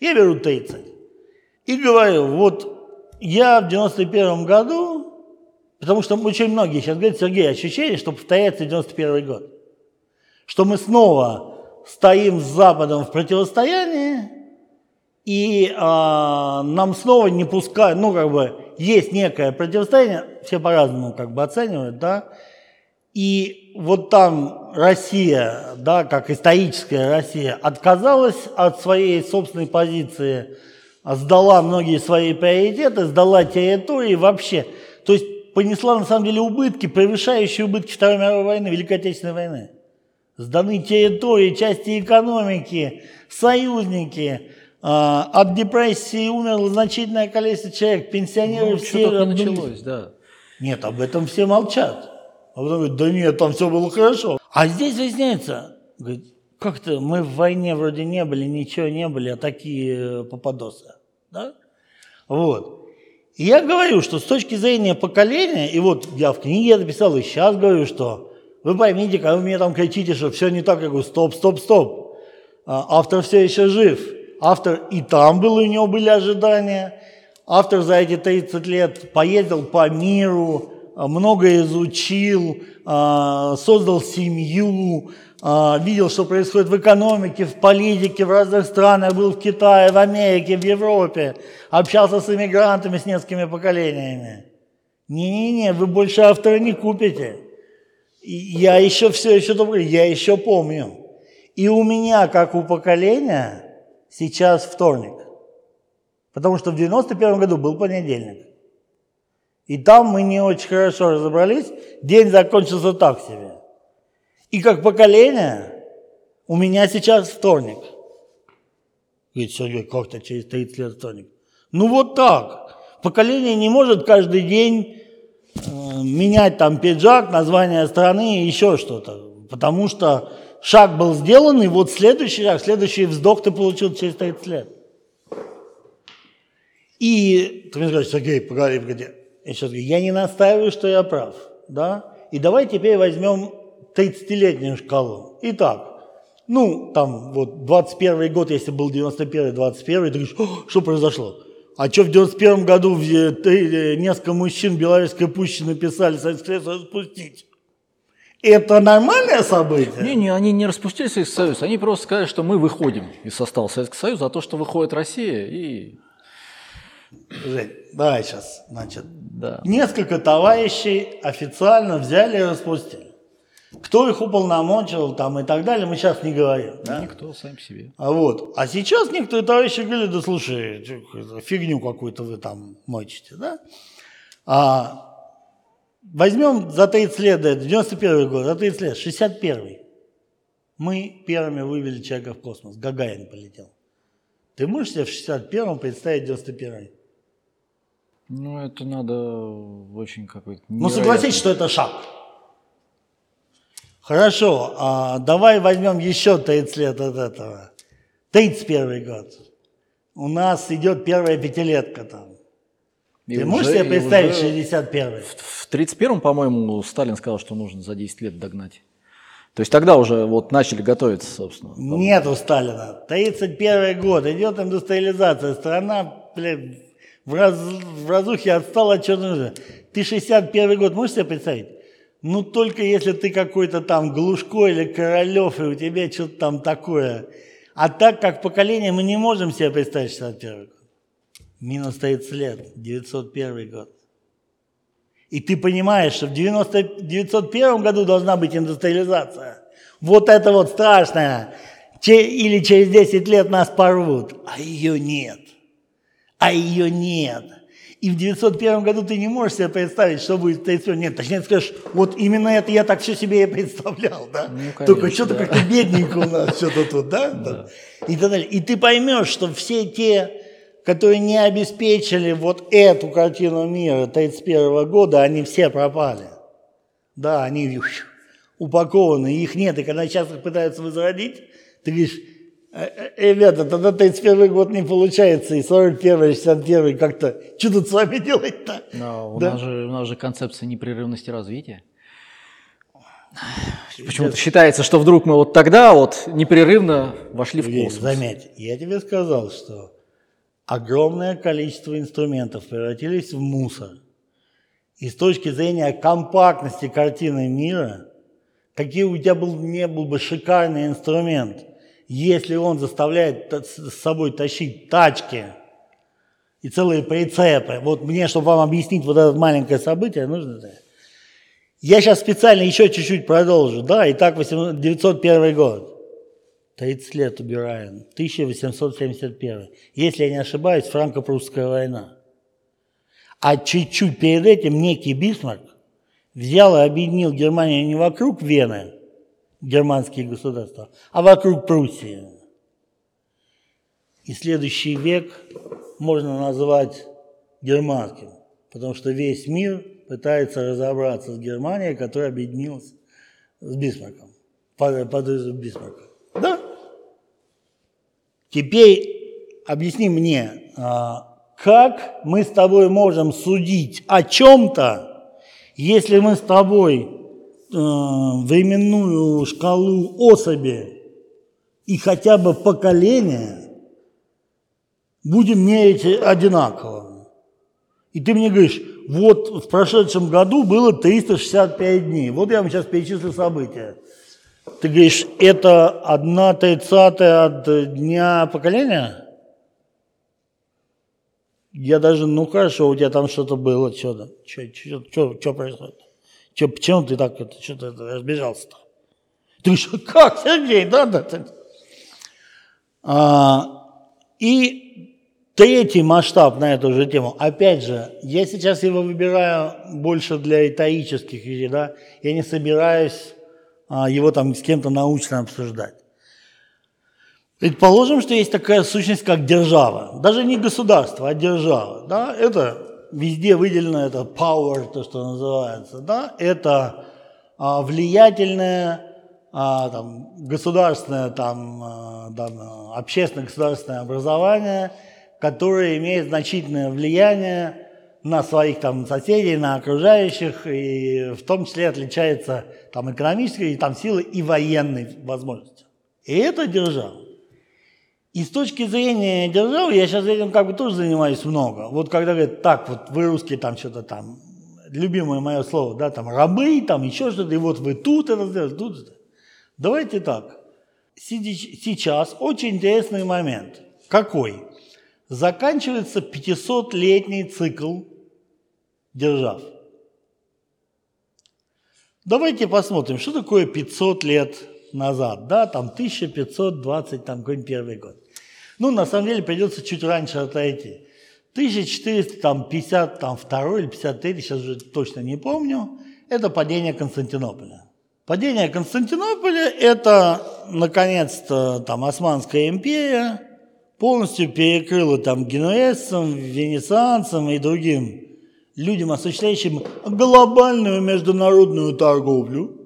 Я беру 30. И говорю, вот я в 91 году, потому что очень многие сейчас говорят, Сергей, ощущение, что повторяется 91 год. Что мы снова стоим с Западом в противостоянии, и а, нам снова не пускают, ну, как бы, есть некое противостояние, все по-разному как бы оценивают, да, и вот там Россия, да, как историческая Россия, отказалась от своей собственной позиции, сдала многие свои приоритеты, сдала территории вообще. То есть понесла на самом деле убытки, превышающие убытки Второй мировой войны, Великой Отечественной войны. Сданы территории, части экономики, союзники, а, от депрессии умерло значительное количество человек, пенсионеры ну, все... Что началось, да. Нет, об этом все молчат. А потом говорят, да нет, там все было хорошо. А здесь выясняется, говорит, как-то мы в войне вроде не были, ничего не были, а такие э, попадосы. Да? Вот. И я говорю, что с точки зрения поколения, и вот я в книге написал, и сейчас говорю, что вы поймите, когда вы мне там кричите, что все не так, я говорю, стоп, стоп, стоп. А, автор все еще жив. Автор и там был, у него были ожидания. Автор за эти 30 лет поездил по миру, много изучил, а, создал семью, а, видел, что происходит в экономике, в политике, в разных странах, был в Китае, в Америке, в Европе, общался с иммигрантами, с несколькими поколениями. Не-не-не, вы больше автора не купите. Я еще все еще добрый, я еще помню. И у меня, как у поколения, сейчас вторник. Потому что в 91 году был понедельник. И там мы не очень хорошо разобрались. День закончился так себе. И как поколение у меня сейчас вторник. Говорит, Сергей, как-то через 30 лет вторник. Ну вот так. Поколение не может каждый день э, менять там пиджак, название страны и еще что-то. Потому что шаг был сделан, и вот следующий шаг, следующий вздох ты получил через 30 лет. И ты мне скажешь, Сергей, погоди, погоди. Я сейчас говорю, я не настаиваю, что я прав. Да? И давай теперь возьмем 30-летнюю шкалу. Итак, ну, там, вот, 21 год, если был 91 21 ты говоришь, что произошло? А что в 91 году в, э, несколько мужчин Белорусской пуще написали Советский Союз спустить? Это нормальное событие? Не, не, они не распустили Советский Союз, они просто сказали, что мы выходим из состава Советского Союза, а то, что выходит Россия и... Жень, давай сейчас, значит. Да. Несколько товарищей официально взяли и распустили. Кто их уполномочил там и так далее, мы сейчас не говорим. Да? Никто, сам себе. А, вот. а сейчас некоторые товарищи говорили, да слушай, фигню какую-то вы там мочите. Да? А, Возьмем за 30 лет, 91 год, за 30 лет, 61 Мы первыми вывели человека в космос, Гагарин полетел. Ты можешь себе в 61-м представить 91-й? Ну, это надо очень какой-то... Ну, согласись, что это шаг. Хорошо, а давай возьмем еще 30 лет от этого. 31 год. У нас идет первая пятилетка там. И Ты уже, можешь себе представить 61-й? В, в 31-м, по-моему, Сталин сказал, что нужно за 10 лет догнать. То есть тогда уже вот начали готовиться, собственно. Нет у Сталина. 31 год, идет индустриализация. Страна, блядь, в, раз, в разухе отстала от чего нужно. Ты 61 год можешь себе представить? Ну, только если ты какой-то там Глушко или Королев, и у тебя что-то там такое. А так как поколение мы не можем себе представить 61 год. Минус 30 лет, 901 год. И ты понимаешь, что в 90, 901 году должна быть индустриализация. Вот это вот страшное. Или через 10 лет нас порвут. А ее нет. А ее нет. И в 901 году ты не можешь себе представить, что будет в 31. Нет, точнее скажешь, вот именно это я так все себе и представлял, да? Ну, конечно, Только что-то да. как-то бедненько у нас что-то тут, да? да? И так далее. И ты поймешь, что все те, которые не обеспечили вот эту картину мира 31 года, они все пропали. Да, они упакованы, их нет. И когда сейчас их пытаются возродить, ты говоришь, «Э, э, ребята, тогда 31 год не получается, и 41 61 как-то, что тут с вами (laughs) делать-то? Но у, да? нас же, у нас же концепция непрерывности развития. Почему-то считается, что вдруг мы вот тогда вот непрерывно вошли в космос. Заметь, я тебе сказал, что огромное количество инструментов превратились в мусор. И с точки зрения компактности картины мира, какие у тебя был, не был бы шикарный инструмент – если он заставляет с собой тащить тачки и целые прицепы, вот мне, чтобы вам объяснить вот это маленькое событие, нужно... Я сейчас специально еще чуть-чуть продолжу. Да, итак, 901 год. 30 лет убираем. 1871. Если я не ошибаюсь, франко-прусская война. А чуть-чуть перед этим некий Бисмарк взял и объединил Германию не вокруг Вены, германские государства, а вокруг Пруссии. И следующий век можно назвать германским, потому что весь мир пытается разобраться с Германией, которая объединилась с Бисмарком, под, под Бисмарка. Да? Теперь объясни мне, а, как мы с тобой можем судить о чем-то, если мы с тобой временную шкалу особи и хотя бы поколения будем мерить одинаково. И ты мне говоришь, вот в прошедшем году было 365 дней. Вот я вам сейчас перечислю события. Ты говоришь, это одна тридцатая от дня поколения? Я даже, ну хорошо, у тебя там что-то было, что-то, что происходит? Че, почему ты так это, что-то разбежался-то? Ты говоришь, как, Сергей, да, да. А, и третий масштаб на эту же тему. Опять же, я сейчас его выбираю больше для риторических вещей, да. Я не собираюсь а, его там с кем-то научно обсуждать. Предположим, что есть такая сущность, как держава. Даже не государство, а держава. Да? Это везде выделено это power, то, что называется, да, это а, влиятельное а, там, государственное, там, а, там, общественное государственное образование, которое имеет значительное влияние на своих там соседей, на окружающих, и в том числе отличается там экономической там силой и военной возможностью. И это держава. И с точки зрения державы, я сейчас этим как бы тоже занимаюсь много. Вот когда говорят, так, вот вы русские там что-то там, любимое мое слово, да, там рабы, там еще что-то, и вот вы тут это сделали, тут это. Давайте так. Сейчас очень интересный момент. Какой? Заканчивается 500-летний цикл держав. Давайте посмотрим, что такое 500 лет назад, да, там 1520, там какой-нибудь первый год. Ну, на самом деле придется чуть раньше отойти. 1450, там, второй или 53, сейчас уже точно не помню, это падение Константинополя. Падение Константинополя – это, наконец-то, там, Османская империя полностью перекрыла там генуэзцам, венецианцам и другим людям, осуществляющим глобальную международную торговлю,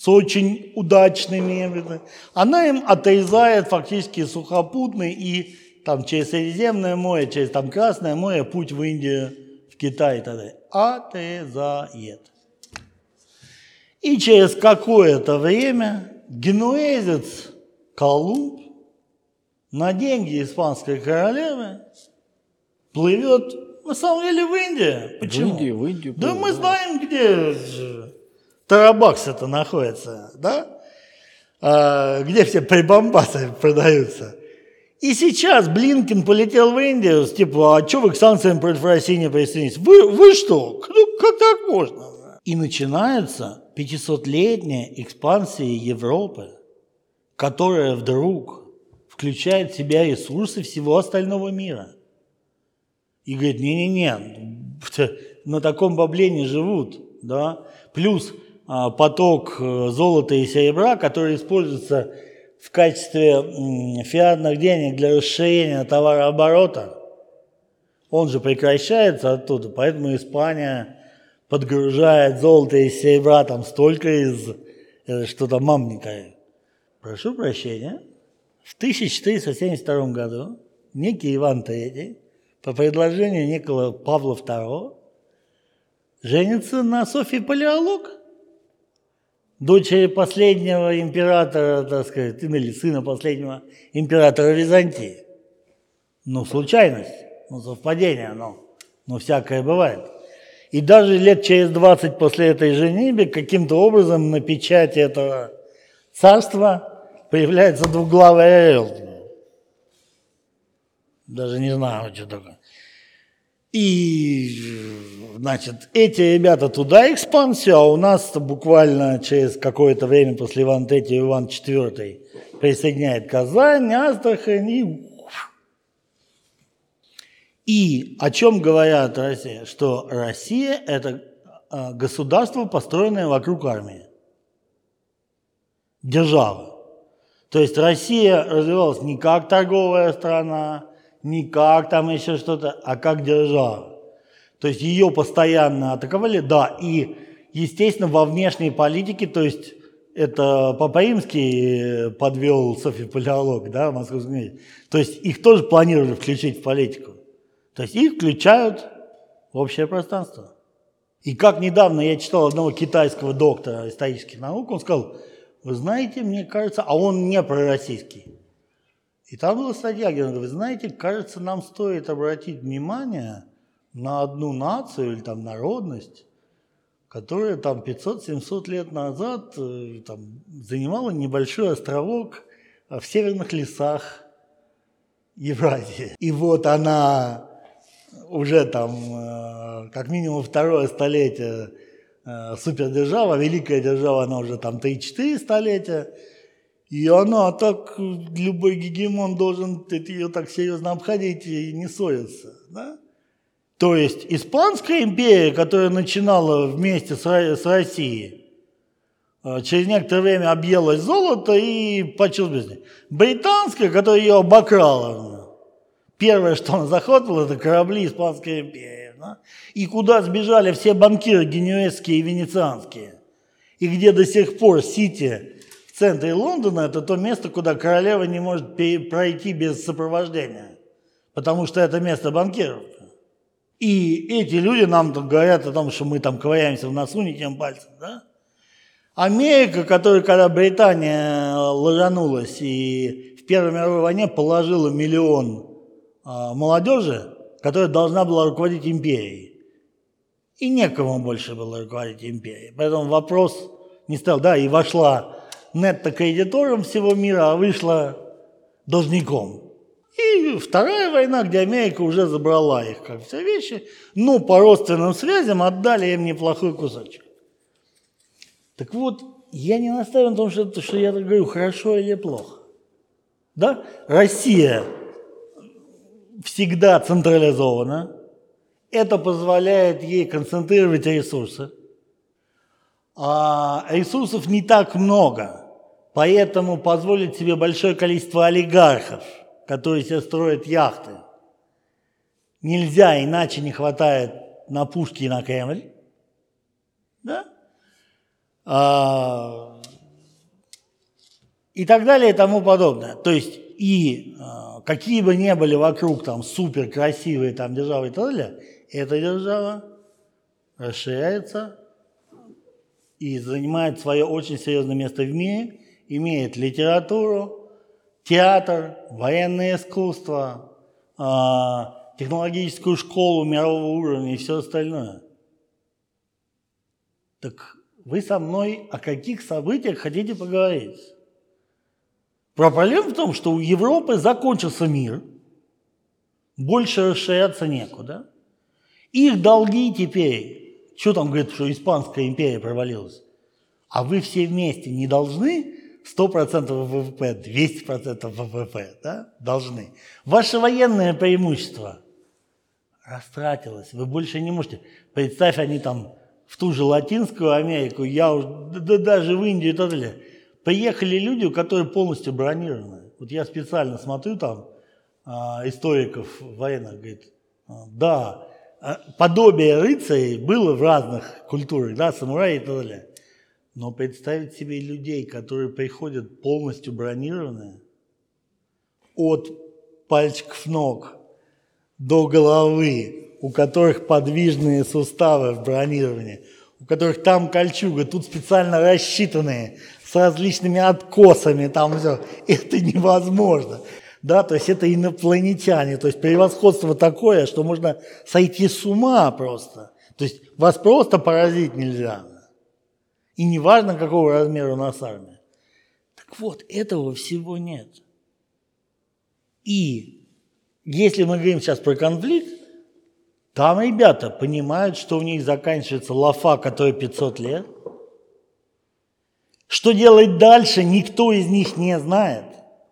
с очень удачными. Она им отрезает фактически сухопутный и там через Средиземное море, через там Красное море путь в Индию, в Китай и так далее. Отрезает. И через какое-то время генуэзец Колумб на деньги испанской королевы плывет на самом деле в Индию. Почему? В Индию, в Индию. Да мы знаем, где Тарабакс это находится, да? а, где все прибамбасы продаются. И сейчас Блинкин полетел в Индию, типа, а что вы к санкциям против России не присоединитесь? Вы, вы что? Ну, как так можно? И начинается 500-летняя экспансия Европы, которая вдруг включает в себя ресурсы всего остального мира. И говорит, не-не-не, на таком бабле не живут. Да? Плюс поток э, золота и серебра, который используется в качестве фиатных денег для расширения товарооборота, он же прекращается оттуда, поэтому Испания подгружает золото и серебра там столько из э, что-то мамненькое. Прошу прощения, в 1472 году некий Иван III по предложению некого Павла II женится на Софии Палеолог – дочери последнего императора, так сказать, или сына последнего императора Византии. Ну, случайность, ну, совпадение, но, но всякое бывает. И даже лет через 20 после этой женитьбы каким-то образом на печати этого царства появляется двуглавый орел. Даже не знаю, что такое. И, значит, эти ребята туда экспансию, а у нас буквально через какое-то время после Ивана III Иван IV присоединяет Казань, Астрахань и... И о чем говорят Россия? Что Россия – это а, государство, построенное вокруг армии. Держава. То есть Россия развивалась не как торговая страна, не как там еще что-то, а как держава. То есть ее постоянно атаковали, да, и, естественно, во внешней политике, то есть это Папа Римский подвел Софи Палеолог, да, московский медиа. То есть их тоже планировали включить в политику. То есть их включают в общее пространство. И как недавно я читал одного китайского доктора исторических наук, он сказал, вы знаете, мне кажется, а он не пророссийский. И там была статья, где он говорит, вы знаете, кажется, нам стоит обратить внимание на одну нацию или там народность, которая там 500-700 лет назад э, там, занимала небольшой островок в северных лесах Евразии. И вот она уже там э, как минимум второе столетие э, супердержава, великая держава, она уже там 3-4 столетия, и она так, любой гегемон должен ее так серьезно обходить и не ссориться. Да? То есть Испанская империя, которая начинала вместе с Россией, э, через некоторое время объелась золото и без Британская, которая ее обокрала, первое, что она захватывала, это корабли Испанской империи. Да? И куда сбежали все банкиры генуэзские и венецианские. И где до сих пор Сити центре Лондона это то место, куда королева не может пройти без сопровождения, потому что это место банкиров. И эти люди нам говорят о том, что мы там ковыряемся в носу не тем пальцем, да? Америка, которая, когда Британия ложанулась и в Первой мировой войне положила миллион а, молодежи, которая должна была руководить империей. И некому больше было руководить империей. Поэтому вопрос не стал, да, и вошла нетто-кредитором всего мира, а вышла должником. И Вторая война, где Америка уже забрала их, как все вещи, но по родственным связям отдали им неплохой кусочек. Так вот, я не настаиваю на том, что, что я говорю, хорошо или плохо. Да? Россия всегда централизована. Это позволяет ей концентрировать ресурсы. А ресурсов не так много – Поэтому позволить себе большое количество олигархов, которые себе строят яхты, нельзя, иначе не хватает на пушки и на Кремль. Да? А, и так далее и тому подобное. То есть и а, какие бы ни были вокруг там супер красивые там державы и так далее, эта держава расширяется и занимает свое очень серьезное место в мире – имеет литературу, театр, военное искусство, а, технологическую школу мирового уровня и все остальное. Так вы со мной о каких событиях хотите поговорить? Проблема в том, что у Европы закончился мир, больше расширяться некуда. Их долги теперь, что там говорит, что Испанская империя провалилась, а вы все вместе не должны 100% ВВП, 200% ВВП, да, должны. Ваше военное преимущество растратилось, вы больше не можете. Представь, они там в ту же Латинскую Америку, я уж, да, даже в Индию и так далее. Приехали люди, которые полностью бронированы. Вот я специально смотрю там а, историков военных, говорит, да, подобие рыцарей было в разных культурах, да, самураи и так далее. Но представить себе людей, которые приходят полностью бронированные, от пальчиков ног до головы, у которых подвижные суставы в бронировании, у которых там кольчуга, тут специально рассчитанные, с различными откосами, там все. Это невозможно. Да, то есть это инопланетяне, то есть превосходство такое, что можно сойти с ума просто. То есть вас просто поразить нельзя. И неважно, какого размера у нас армия. Так вот, этого всего нет. И если мы говорим сейчас про конфликт, там ребята понимают, что у них заканчивается лафа, которой 500 лет. Что делать дальше, никто из них не знает,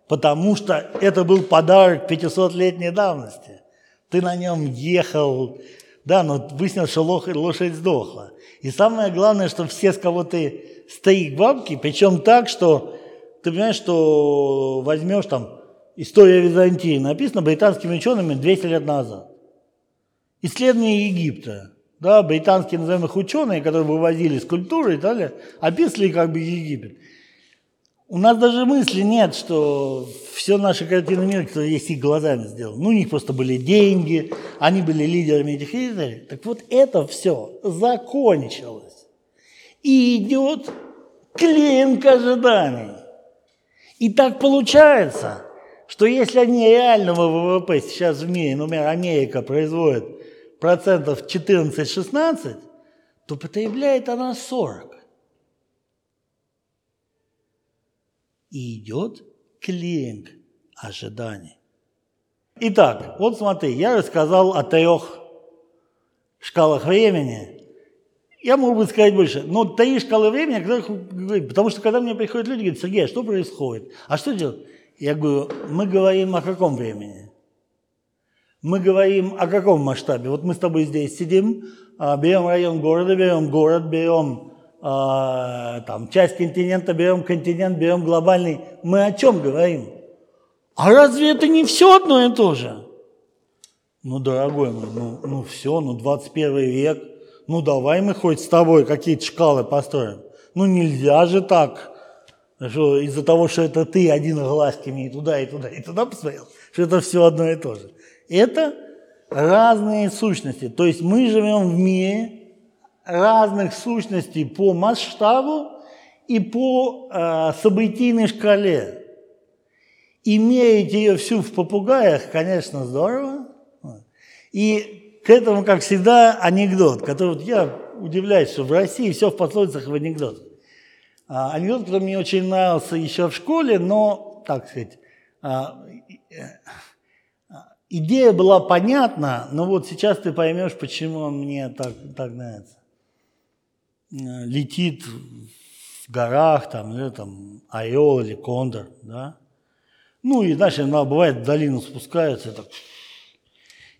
потому что это был подарок 500-летней давности. Ты на нем ехал, да, но выяснилось, что лошадь, сдохла. И самое главное, что все, с кого ты стоишь бабки, причем так, что ты понимаешь, что возьмешь там история Византии, написано британскими учеными 200 лет назад. Исследование Египта. Да, британские, назовем их ученые, которые вывозили скульптуры и так далее, описывали как бы Египет. У нас даже мысли нет, что все наши картины мира, которые есть их глазами сделаны. Ну, у них просто были деньги, они были лидерами этих лидеров. Так вот, это все закончилось. И идет клинк ожиданий. И так получается, что если они реального ВВП сейчас в мире, например, Америка производит процентов 14-16, то потребляет она 40. И идет клининг ожиданий. Итак, вот смотри, я рассказал о трех шкалах времени. Я мог бы сказать больше, но три шкалы времени, говорю, потому что когда мне приходят люди, говорят, Сергей, а что происходит? А что делать? Я говорю, мы говорим о каком времени? Мы говорим о каком масштабе? Вот мы с тобой здесь сидим, а, берем район города, берем город, берем э, там, часть континента берем континент, берем глобальный, мы о чем говорим? А разве это не все одно и то же? Ну, дорогой мой, ну, ну все, ну 21 век, ну давай мы хоть с тобой какие-то шкалы построим. Ну нельзя же так, что из-за того, что это ты один глазками и туда, и туда, и туда посмотрел, что это все одно и то же. Это разные сущности. То есть мы живем в мире, разных сущностей по масштабу и по э, событийной шкале. И мерить ее всю в попугаях, конечно, здорово. И к этому, как всегда, анекдот, который вот я удивляюсь, что в России все в пословицах в анекдот. А, анекдот, который мне очень нравился еще в школе, но, так сказать, а, а, идея была понятна, но вот сейчас ты поймешь, почему он мне так, так нравится. Э, летит в горах, там, или там орел или кондор, да. Ну и дальше она бывает в долину спускается, так,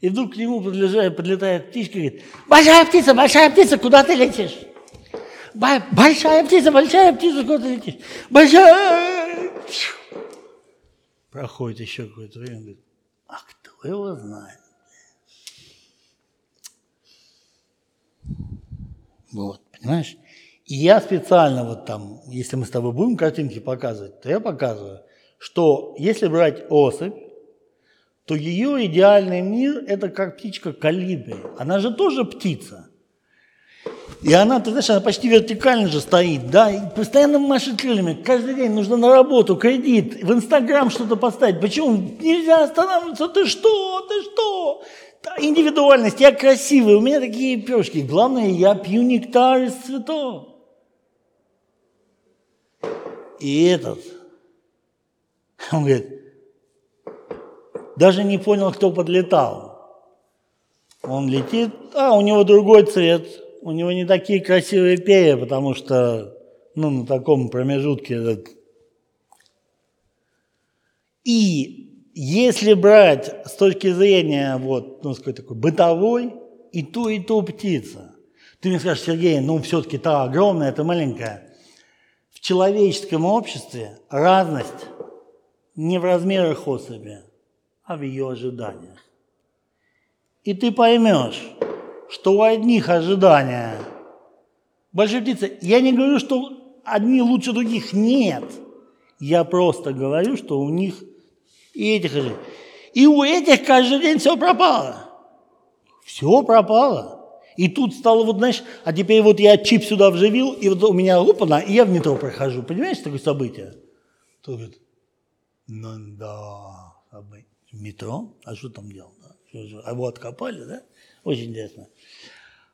и вдруг к нему подлежает, подлетает птичка и говорит, большая птица, большая птица, куда ты летишь? Большая птица, большая птица, куда ты летишь? Большая... Проходит еще какое-то время, говорит, а кто его знает? Вот. Понимаешь? И я специально вот там, если мы с тобой будем картинки показывать, то я показываю, что если брать особь, то ее идеальный мир – это как птичка калибри. Она же тоже птица. И она, ты знаешь, она почти вертикально же стоит, да, и постоянно машет крыльями. Каждый день нужно на работу, кредит, в Инстаграм что-то поставить. Почему? Нельзя останавливаться, ты что, ты что? индивидуальность, я красивый, у меня такие пешки. Главное, я пью нектар из цветов. И этот Он говорит, даже не понял, кто подлетал. Он летит, а у него другой цвет, у него не такие красивые перья, потому что ну, на таком промежутке этот. И если брать с точки зрения вот, ну, сказать, такой бытовой, и то, и то птица. Ты мне скажешь, Сергей, ну все-таки та огромная, это маленькая. В человеческом обществе разность не в размерах особи, а в ее ожиданиях. И ты поймешь, что у одних ожидания большой птицы. Я не говорю, что одни лучше других. Нет. Я просто говорю, что у них и этих ожиданий. И у этих каждый день все пропало. Все пропало. И тут стало, вот знаешь, а теперь вот я чип сюда вживил, и вот у меня опана, и я в метро прохожу. Понимаешь, такое событие? Кто говорит, ну да, метро, а что там делал? А его откопали, да? Очень интересно.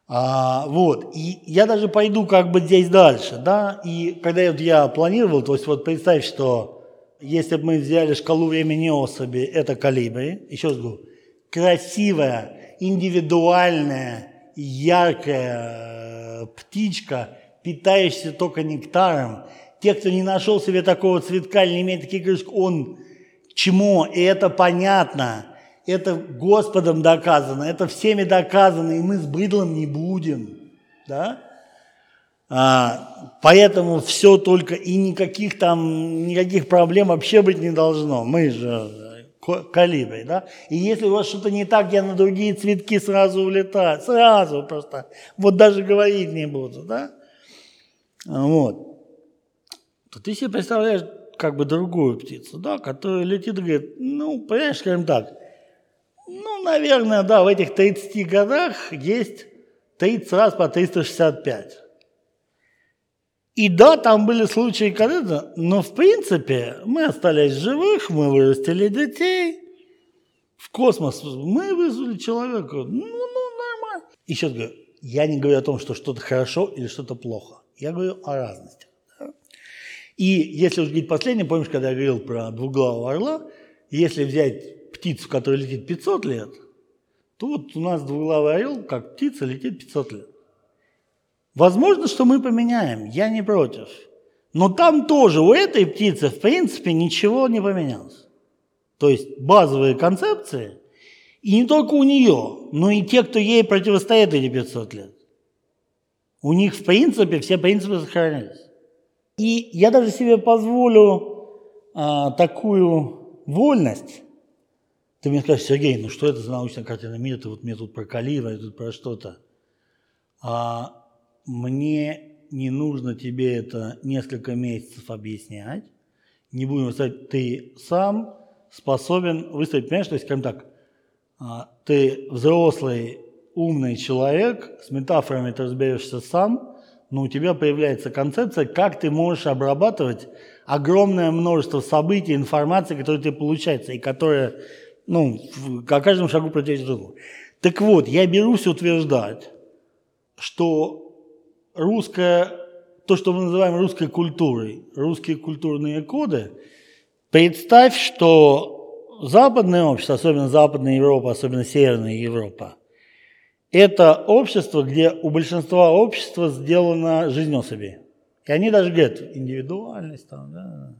А, вот, и я даже пойду как бы здесь дальше, да, и когда я, планировал, то есть вот представь, что если бы мы взяли шкалу времени особи, это калибри, еще раз говорю, красивая, индивидуальная, яркая э, птичка, питающаяся только нектаром, те, кто не нашел себе такого цветка или не имеет таких крышек, он чему, и это понятно – это Господом доказано, это всеми доказано, и мы с быдлом не будем. Да? А, поэтому все только и никаких там, никаких проблем вообще быть не должно. Мы же калибри, да? И если у вас что-то не так, я на другие цветки сразу улетаю, сразу просто, вот даже говорить не буду, да? Вот. То ты себе представляешь как бы другую птицу, да, которая летит и говорит, ну, понимаешь, скажем так, ну, наверное, да, в этих 30 годах есть 30 раз по 365. И да, там были случаи, когда но в принципе мы остались живых, мы вырастили детей, в космос мы вызвали человека, ну, ну нормально. Еще говорю, я не говорю о том, что что-то хорошо или что-то плохо, я говорю о разности. И если уж говорить последнее, помнишь, когда я говорил про двуглавого орла, если взять птицу, которая летит 500 лет, то вот у нас двуглавый орел, как птица, летит 500 лет. Возможно, что мы поменяем, я не против. Но там тоже у этой птицы, в принципе, ничего не поменялось. То есть базовые концепции, и не только у нее, но и те, кто ей противостоит эти 500 лет. У них, в принципе, все принципы сохранились. И я даже себе позволю а, такую вольность ты мне скажешь, Сергей, ну что это за научная картина мира, ты вот мне тут про калибр, тут про что-то. А мне не нужно тебе это несколько месяцев объяснять. Не будем сказать, ты сам способен выставить, понимаешь, то есть, скажем так, а, ты взрослый, умный человек, с метафорами ты разберешься сам, но у тебя появляется концепция, как ты можешь обрабатывать огромное множество событий, информации, которые ты получается, и которая ну, о каждом шагу другому. Так вот, я берусь утверждать, что русская, то, что мы называем русской культурой, русские культурные коды, представь, что западное общество, особенно Западная Европа, особенно Северная Европа, это общество, где у большинства общества сделана жизнь особи. И они даже говорят, индивидуальность там, да.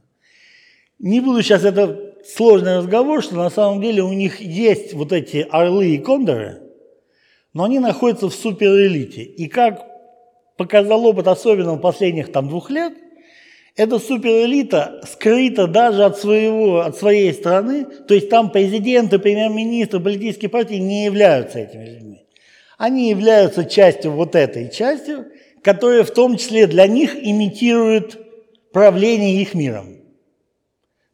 Не буду сейчас это сложный разговор, что на самом деле у них есть вот эти орлы и кондоры, но они находятся в суперэлите. И как показал опыт, особенно в последних там, двух лет, эта суперэлита скрыта даже от, своего, от своей страны, то есть там президенты, премьер-министры, политические партии не являются этими людьми. Они являются частью вот этой частью, которая в том числе для них имитирует правление их миром.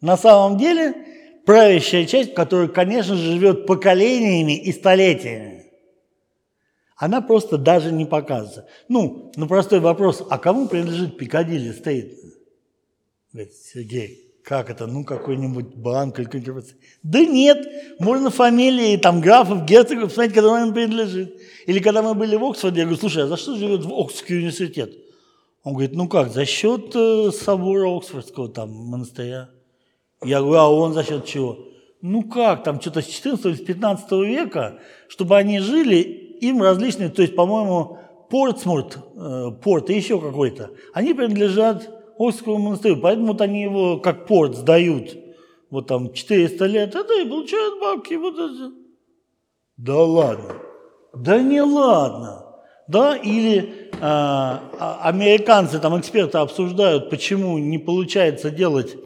На самом деле правящая часть, которая, конечно же, живет поколениями и столетиями, она просто даже не показывается. Ну, на простой вопрос, а кому принадлежит Пикадилли Стейт? Говорит, Сергей, как это? Ну, какой-нибудь банк или какой-нибудь... Да нет, можно фамилии там графов, герцогов посмотреть, когда он принадлежит. Или когда мы были в Оксфорде, я говорю, слушай, а за что живет Оксфордский университет? Он говорит, ну как, за счет э, собора Оксфордского там монастыря. Я говорю, а он за счет чего? Ну как, там что-то с 14 или с 15 века, чтобы они жили, им различные, то есть, по-моему, Портсмурт, э, порт и еще какой-то, они принадлежат Оксфордскому монастырю, поэтому вот они его как порт сдают, вот там 400 лет, это и получают бабки, вот это. Да ладно. Да не ладно. Да, или а, американцы, там эксперты обсуждают, почему не получается делать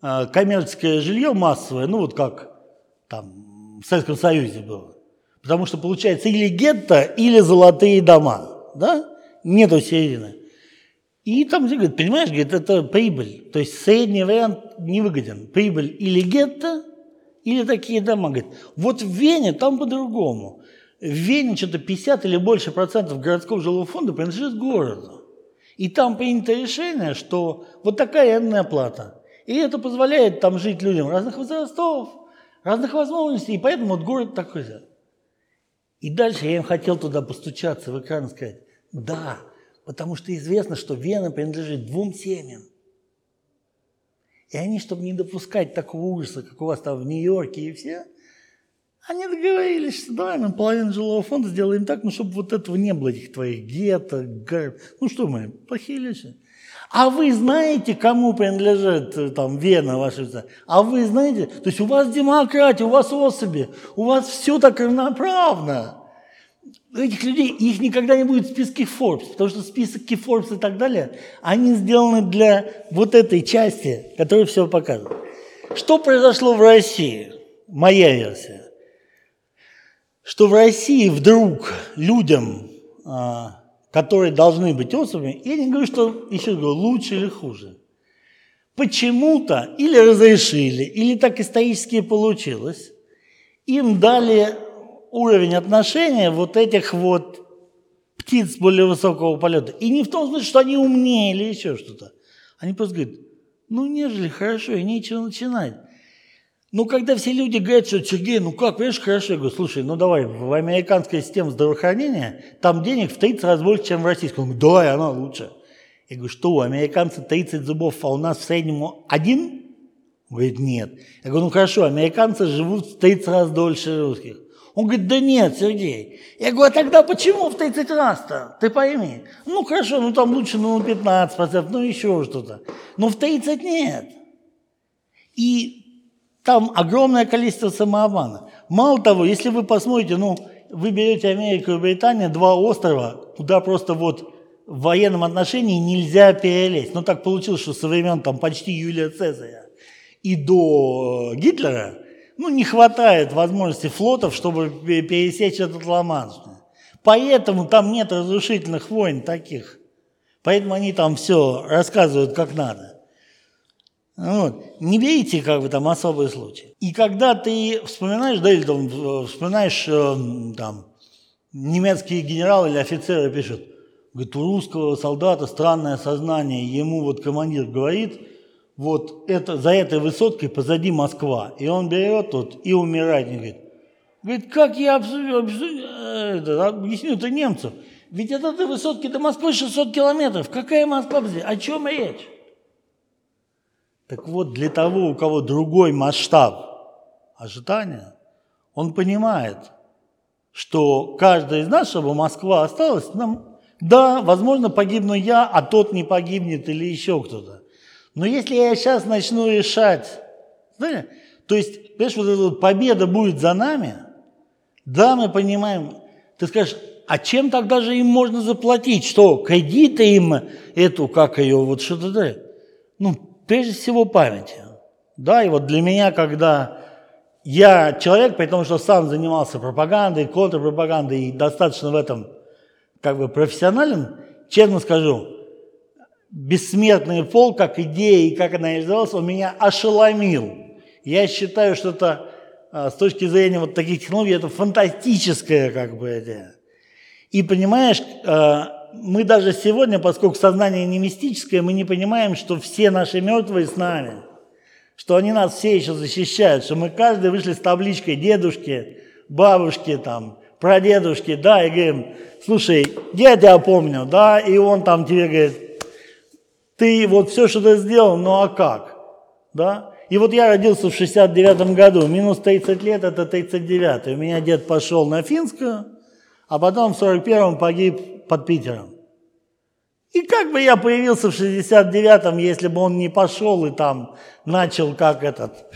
коммерческое жилье массовое, ну вот как там в Советском Союзе было. Потому что получается или гетто, или золотые дома, да? Нету середины. И там говорит, понимаешь, говорит, это прибыль. То есть средний вариант невыгоден. Прибыль или гетто, или такие дома. Говорит, вот в Вене там по-другому. В Вене что-то 50 или больше процентов городского жилого фонда принадлежит городу. И там принято решение, что вот такая арендная плата. И это позволяет там жить людям разных возрастов, разных возможностей. И поэтому вот город такой. И дальше я им хотел туда постучаться в экран сказать, да, потому что известно, что Вена принадлежит двум семьям. И они, чтобы не допускать такого ужаса, как у вас там в Нью-Йорке и все, они договорились, что да, мы половину жилого фонда сделаем так, ну, чтобы вот этого не было, этих твоих гетто, гар... Ну, что мы, плохие люди. А вы знаете, кому принадлежит э, там Вена ваша? А вы знаете, то есть у вас демократия, у вас особи, у вас все так равноправно. Этих людей, их никогда не будет в списке Forbes, потому что списки Forbes и так далее, они сделаны для вот этой части, которая все показывает. Что произошло в России? Моя версия что в России вдруг людям, а, которые должны быть особями, я не говорю, что еще говорю, лучше или хуже, почему-то или разрешили, или так исторически получилось, им дали уровень отношения вот этих вот птиц более высокого полета. И не в том смысле, что они умнее или еще что-то. Они просто говорят, ну, нежели хорошо, и нечего начинать. Ну, когда все люди говорят, что Сергей, ну как, видишь, хорошо, я говорю, слушай, ну давай, в американской системе здравоохранения там денег в 30 раз больше, чем в российском. Он говорит, да, и она лучше. Я говорю, что, у американцев 30 зубов, а у нас в среднем один? Он говорит, нет. Я говорю, ну хорошо, американцы живут в 30 раз дольше русских. Он говорит, да нет, Сергей. Я говорю, а тогда почему в 30 раз-то? Ты пойми. Ну хорошо, ну там лучше, ну 15%, ну еще что-то. Но в 30 нет. И там огромное количество самообмана. Мало того, если вы посмотрите, ну, вы берете Америку и Британию, два острова, куда просто вот в военном отношении нельзя перелезть. Ну, так получилось, что со времен там почти Юлия Цезаря и до Гитлера, ну, не хватает возможности флотов, чтобы пересечь этот ла Поэтому там нет разрушительных войн таких. Поэтому они там все рассказывают как надо. Вот. Не берите как бы там особый случай. И когда ты вспоминаешь, да, или там, вспоминаешь э, там, немецкие генералы или офицеры пишут, говорит, у русского солдата странное сознание, ему вот командир говорит, вот это, за этой высоткой позади Москва. И он берет тут и умирает. И говорит, говорит, как я это, объясню это немцу. Ведь от этой высотки до Москвы 600 километров. Какая Москва? О чем речь? Так вот, для того, у кого другой масштаб ожидания, он понимает, что каждый из нас, чтобы Москва осталась, нам, да, возможно, погибну я, а тот не погибнет или еще кто-то. Но если я сейчас начну решать, знаете, то есть, понимаешь, вот эта вот победа будет за нами, да, мы понимаем, ты скажешь, а чем тогда же им можно заплатить? Что, кредиты им эту, как ее, вот что-то, да? Ну, прежде всего памяти. Да, и вот для меня, когда я человек, при том, что сам занимался пропагандой, контрпропагандой и достаточно в этом как бы профессионален, честно скажу, бессмертный пол, как идея и как она реализовалась, он меня ошеломил. Я считаю, что это а, с точки зрения вот таких технологий, это фантастическая как бы идея. И понимаешь, а, мы даже сегодня, поскольку сознание не мистическое, мы не понимаем, что все наши мертвые с нами, что они нас все еще защищают, что мы каждый вышли с табличкой дедушки, бабушки, там, прадедушки, да, и говорим, слушай, я тебя помню, да, и он там тебе говорит, ты вот все, что ты сделал, ну а как, да? И вот я родился в 69 году, минус 30 лет – это 39. У меня дед пошел на финскую, а потом в 41-м погиб под Питером. И как бы я появился в 69-м, если бы он не пошел и там начал как этот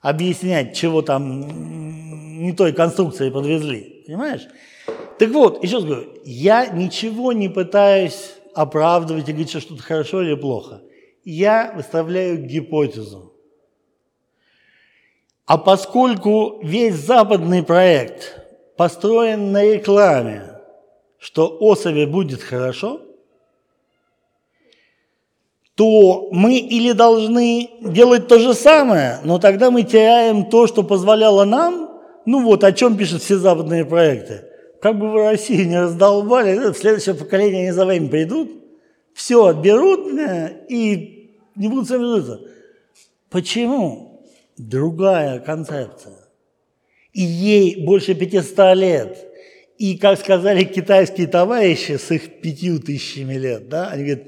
объяснять, чего там не той конструкции подвезли. Понимаешь? Так вот, еще раз говорю, я ничего не пытаюсь оправдывать и говорить, что что-то хорошо или плохо. Я выставляю гипотезу. А поскольку весь западный проект построен на рекламе, что особи будет хорошо, то мы или должны делать то же самое, но тогда мы теряем то, что позволяло нам, ну вот о чем пишут все западные проекты. Как бы вы Россию не раздолбали, в следующее поколение они за вами придут, все отберут э, и не будут сами житься. Почему? Другая концепция. И ей больше 500 лет. И, как сказали китайские товарищи с их пятью тысячами лет, да, они говорят,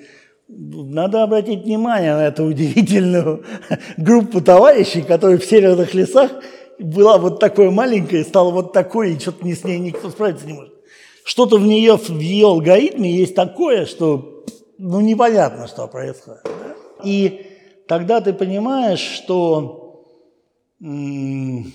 надо обратить внимание на эту удивительную (laughs) группу товарищей, которые в северных лесах была вот такой маленькая, стала вот такой, и что-то не с ней никто справиться не может. Что-то в нее, в ее алгоритме есть такое, что ну, непонятно, что происходит. Да? И тогда ты понимаешь, что м-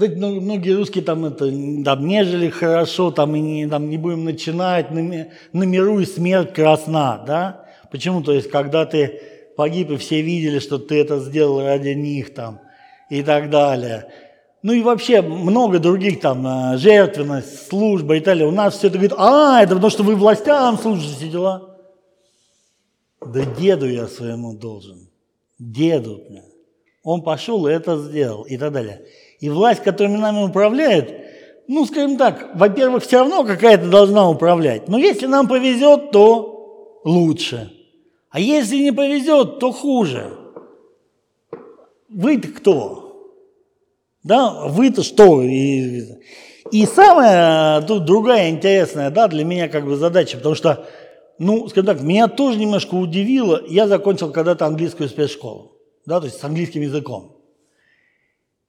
Ну, многие русские там это там не хорошо, там и не, там, не будем начинать, на, на миру и смерть красна, да? Почему? То есть, когда ты погиб, и все видели, что ты это сделал ради них там и так далее. Ну и вообще много других там, э, жертвенность, служба и так далее. У нас все это говорит, а, это потому что вы властям служите, все дела. Да деду я своему должен, деду. Он пошел и это сделал и так далее. И власть, которая нами управляет, ну, скажем так, во-первых, все равно какая-то должна управлять. Но если нам повезет, то лучше. А если не повезет, то хуже. Вы-то кто? Да, вы-то что? И, и самая тут другая интересная, да, для меня как бы задача, потому что, ну, скажем так, меня тоже немножко удивило. Я закончил когда-то английскую спецшколу, да, то есть с английским языком.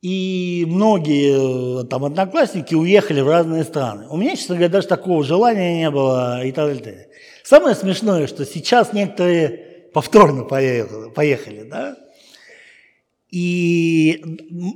И многие э, там одноклассники уехали в разные страны. У меня, честно говоря, даже такого желания не было и так далее. Самое смешное, что сейчас некоторые повторно поехали, поехали да? И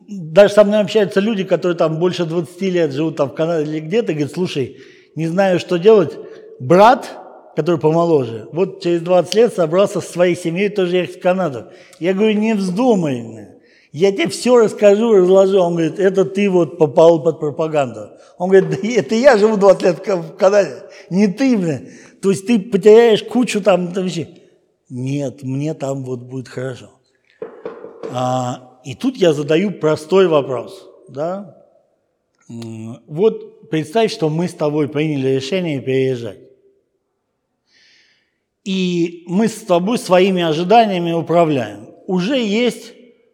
даже со мной общаются люди, которые там больше 20 лет живут там в Канаде или где-то, и говорят, слушай, не знаю, что делать, брат, который помоложе, вот через 20 лет собрался со своей семьей тоже ехать в Канаду. Я говорю, не вздумай, я тебе все расскажу, разложу. Он говорит, это ты вот попал под пропаганду. Он говорит, да это я живу 20 лет в Канаде, не ты, блин. То есть ты потеряешь кучу там, там вещей. Нет, мне там вот будет хорошо. А, и тут я задаю простой вопрос. Да? Вот представь, что мы с тобой приняли решение переезжать. И мы с тобой своими ожиданиями управляем. Уже есть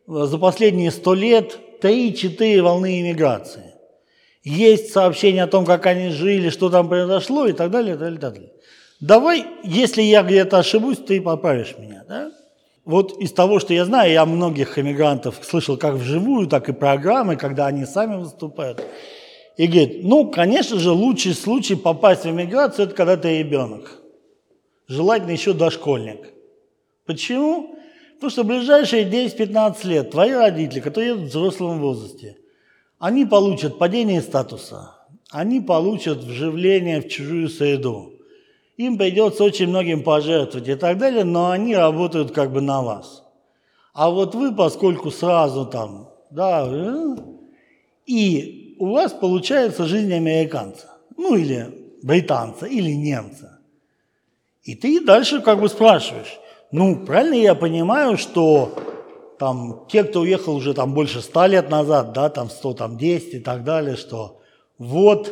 за последние сто лет 3-4 волны иммиграции. Есть сообщения о том, как они жили, что там произошло и так далее, и так далее, и так далее. Давай, если я где-то ошибусь, ты поправишь меня. Да? Вот из того, что я знаю, я многих иммигрантов слышал как вживую, так и программы, когда они сами выступают. И говорит, ну, конечно же, лучший случай попасть в иммиграцию – это когда ты ребенок. Желательно еще дошкольник. Почему? Потому что ближайшие 10-15 лет твои родители, которые едут в взрослом возрасте, они получат падение статуса, они получат вживление в чужую среду. Им придется очень многим пожертвовать и так далее, но они работают как бы на вас. А вот вы, поскольку сразу там, да, и у вас получается жизнь американца, ну или британца, или немца. И ты дальше как бы спрашиваешь, ну, правильно я понимаю, что там те, кто уехал уже там больше ста лет назад, да, там 100, там 10 и так далее, что вот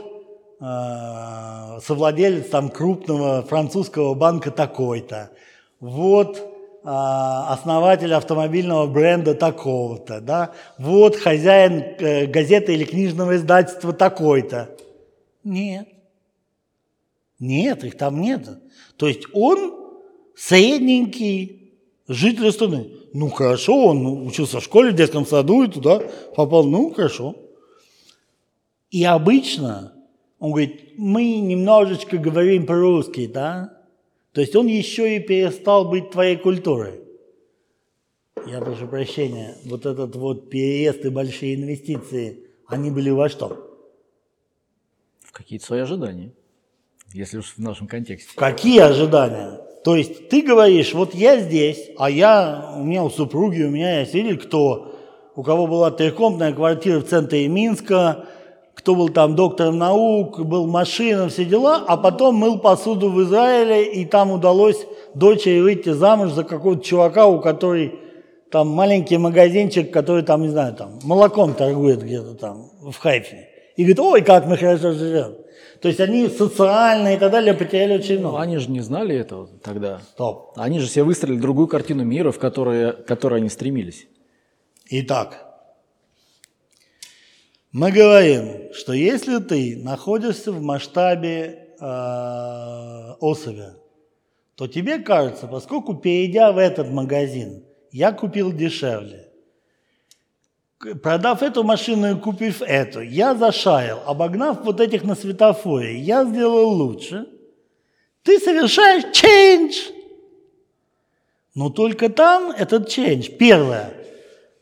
э, совладелец там крупного французского банка такой-то, вот э, основатель автомобильного бренда такого-то, да, вот хозяин э, газеты или книжного издательства такой-то. Нет. Нет, их там нет. То есть он средненький Жители страны. Ну, хорошо, он учился в школе, в детском саду и туда попал. Ну, хорошо. И обычно он говорит, мы немножечко говорим по-русски, да? То есть он еще и перестал быть твоей культурой. Я прошу прощения, вот этот вот переезд и большие инвестиции, они были во что? В какие-то свои ожидания, если уж в нашем контексте. Какие ожидания? То есть ты говоришь, вот я здесь, а я, у меня у супруги, у меня есть, или кто, у кого была трехкомнатная квартира в центре Минска, кто был там доктором наук, был машина, все дела, а потом мыл посуду в Израиле, и там удалось дочери выйти замуж за какого-то чувака, у которого там маленький магазинчик, который там, не знаю, там молоком торгует где-то там в Хайфе. И говорит, ой, как мы хорошо живем. То есть они социально и так далее потеряли очень много. Ну, они же не знали этого тогда. Стоп. Они же себе выстроили другую картину мира, в которой, к которой они стремились. Итак, мы говорим, что если ты находишься в масштабе э, особи, то тебе кажется, поскольку перейдя в этот магазин, я купил дешевле, продав эту машину и купив эту, я зашаял, обогнав вот этих на светофоре, я сделал лучше. Ты совершаешь change. Но только там этот change. Первое.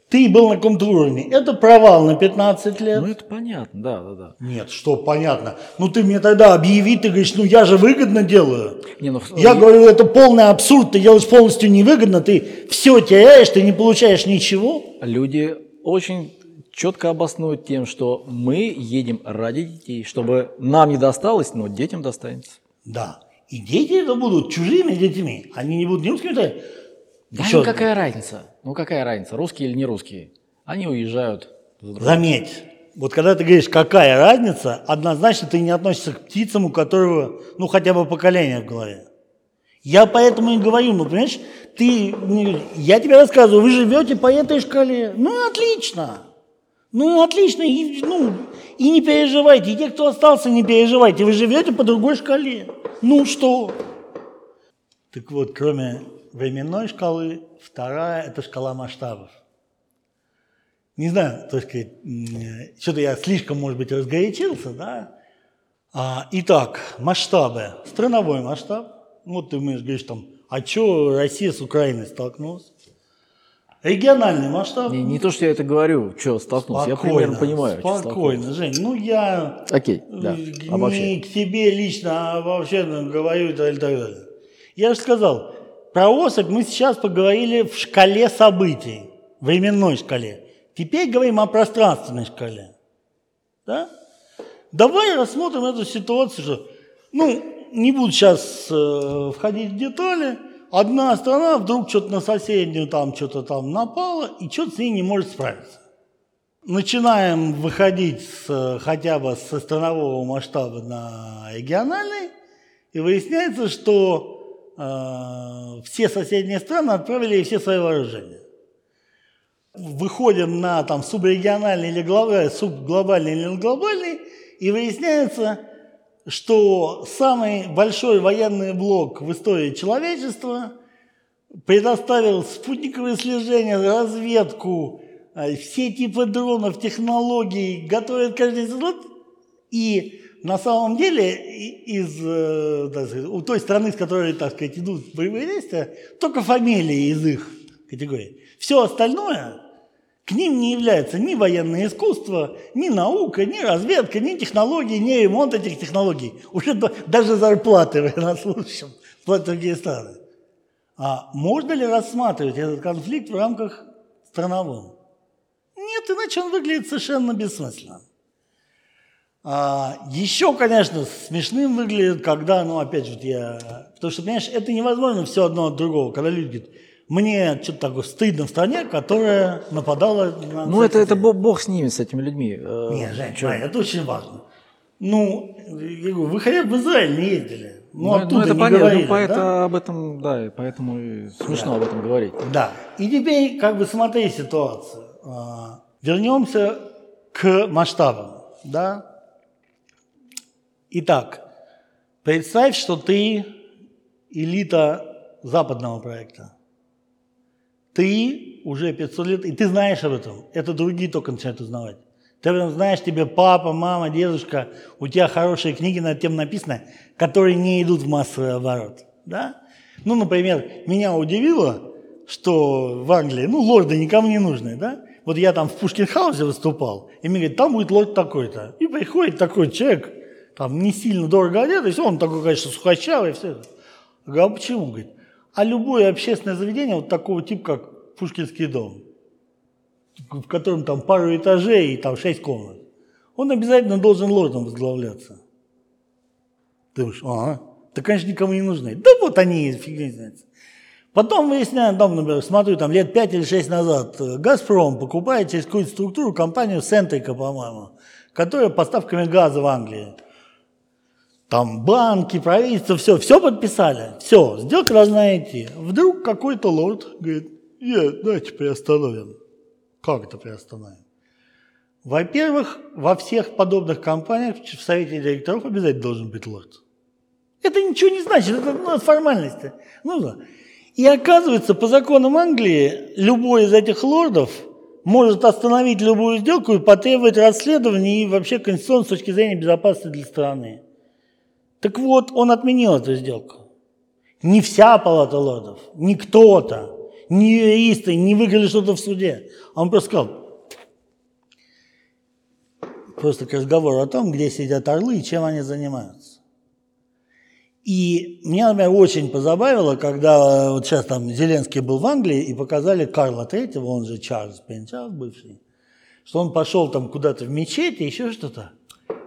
Ты был на каком-то уровне. Это провал на 15 лет. Ну, это понятно, да, да, да. Нет, что понятно. Ну, ты мне тогда объяви, ты говоришь, ну, я же выгодно делаю. Не, ну, Я говорю, это полный абсурд, ты делаешь полностью невыгодно, ты все теряешь, ты не получаешь ничего. Люди очень четко обоснуют тем, что мы едем ради детей, чтобы нам не досталось, но детям достанется. Да. И дети это будут чужими детьми. Они не будут русскими, Да Еще ну какая разница? Ну какая разница, русские или не русские? Они уезжают. Заметь, вот когда ты говоришь, какая разница, однозначно ты не относишься к птицам, у которого, ну, хотя бы поколение в голове. Я поэтому и говорю, ну, понимаешь, ты, мне- я тебе рассказываю, вы живете по этой шкале. Ну, отлично. Ну, отлично. И, ну, и не переживайте. И те, кто остался, не переживайте. Вы живете по другой шкале. Ну, что? Так вот, кроме временной шкалы, вторая – это шкала масштабов. Не знаю, сказать, м, что-то я слишком, может быть, разгорячился, да? А, итак, масштабы. Страновой масштаб. Вот ты мне говоришь там, а что Россия с Украиной столкнулась? Региональный масштаб. Не, не то, что я это говорю, что столкнулся, я примерно понимаю. Спокойно, Жень. Ну, я. Окей, да, не обобщай. к тебе лично, а вообще ну, говорю и так далее. Я же сказал, про особь мы сейчас поговорили в шкале событий, временной шкале. Теперь говорим о пространственной шкале. Да? Давай рассмотрим эту ситуацию, что, ну, не буду сейчас э, входить в детали, одна страна вдруг что-то на соседнюю там что-то там напала и что-то с ней не может справиться. Начинаем выходить с, э, хотя бы со странового масштаба на региональный, и выясняется, что э, все соседние страны отправили все свои вооружения. Выходим на там, субрегиональный или глобальный, субглобальный или глобальный, и выясняется, что самый большой военный блок в истории человечества предоставил спутниковые слежения, разведку, э, все типы дронов, технологий, готовят каждый институт. И на самом деле из э, сказать, у той страны, с которой, так сказать, идут боевые действия, только фамилии из их категории. Все остальное к ним не является ни военное искусство, ни наука, ни разведка, ни технологии, ни ремонт этих технологий. Уже да- даже зарплаты военнослужащим платят другие страны. А можно ли рассматривать этот конфликт в рамках страновом? Нет, иначе он выглядит совершенно бессмысленно. А, еще, конечно, смешным выглядит, когда, ну, опять же, я... Потому что, понимаешь, это невозможно все одно от другого. Когда люди говорят, мне что-то такое стыдно в стране, которая нападала на... Ну, это, это бо- бог с ними, с этими людьми. Э, Не, Жень? Жень, это очень важно. Ну, я говорю, вы хотя бы в Израиль не ездили. Ну, Ну, оттуда ну, это не понятно, говорили, ну, поэтому да? об этом, да, и поэтому и смешно Да. об этом говорить. Да. И теперь как бы смотри ситуацию. А, Вернемся к масштабам. Да? Итак, представь, что ты элита западного проекта. Ты уже 500 лет, и ты знаешь об этом. Это другие только начинают узнавать. Ты об этом знаешь, тебе папа, мама, дедушка, у тебя хорошие книги на эту тему написаны, которые не идут в массовый оборот. Да? Ну, например, меня удивило, что в Англии, ну, лорды никому не нужны, да? Вот я там в Пушкинхаусе выступал, и мне говорят, там будет лорд такой-то. И приходит такой человек, там не сильно дорого одет, и все, он такой, конечно, сухощавый, все это. Я говорю, а почему? Говорит, а любое общественное заведение вот такого типа, как Пушкинский дом, в котором там пару этажей и там шесть комнат, он обязательно должен лордом возглавляться. Ты думаешь, ага, да, конечно, никому не нужны. Да вот они, фиг не знает. Потом выясняем, там, например, смотрю, там лет 5 или 6 назад э, «Газпром» покупает через какую-то структуру компанию «Сентрика», по-моему, которая поставками газа в Англии. Там банки, правительство, все, все подписали, все, сделка должна идти. Вдруг какой-то лорд говорит, нет, давайте приостановим. Как это приостановим? Во-первых, во всех подобных компаниях в совете директоров обязательно должен быть лорд. Это ничего не значит, это ну, формальности. Ну, и оказывается, по законам Англии, любой из этих лордов может остановить любую сделку и потребовать расследования и вообще конституционно с точки зрения безопасности для страны. Так вот, он отменил эту сделку. Не вся палата лордов, не кто-то, не юристы, не выиграли что-то в суде. Он просто сказал, просто к разговору о том, где сидят орлы и чем они занимаются. И меня, например, очень позабавило, когда вот сейчас там Зеленский был в Англии и показали Карла Третьего, он же Чарльз Пенчарл бывший, что он пошел там куда-то в мечеть и еще что-то,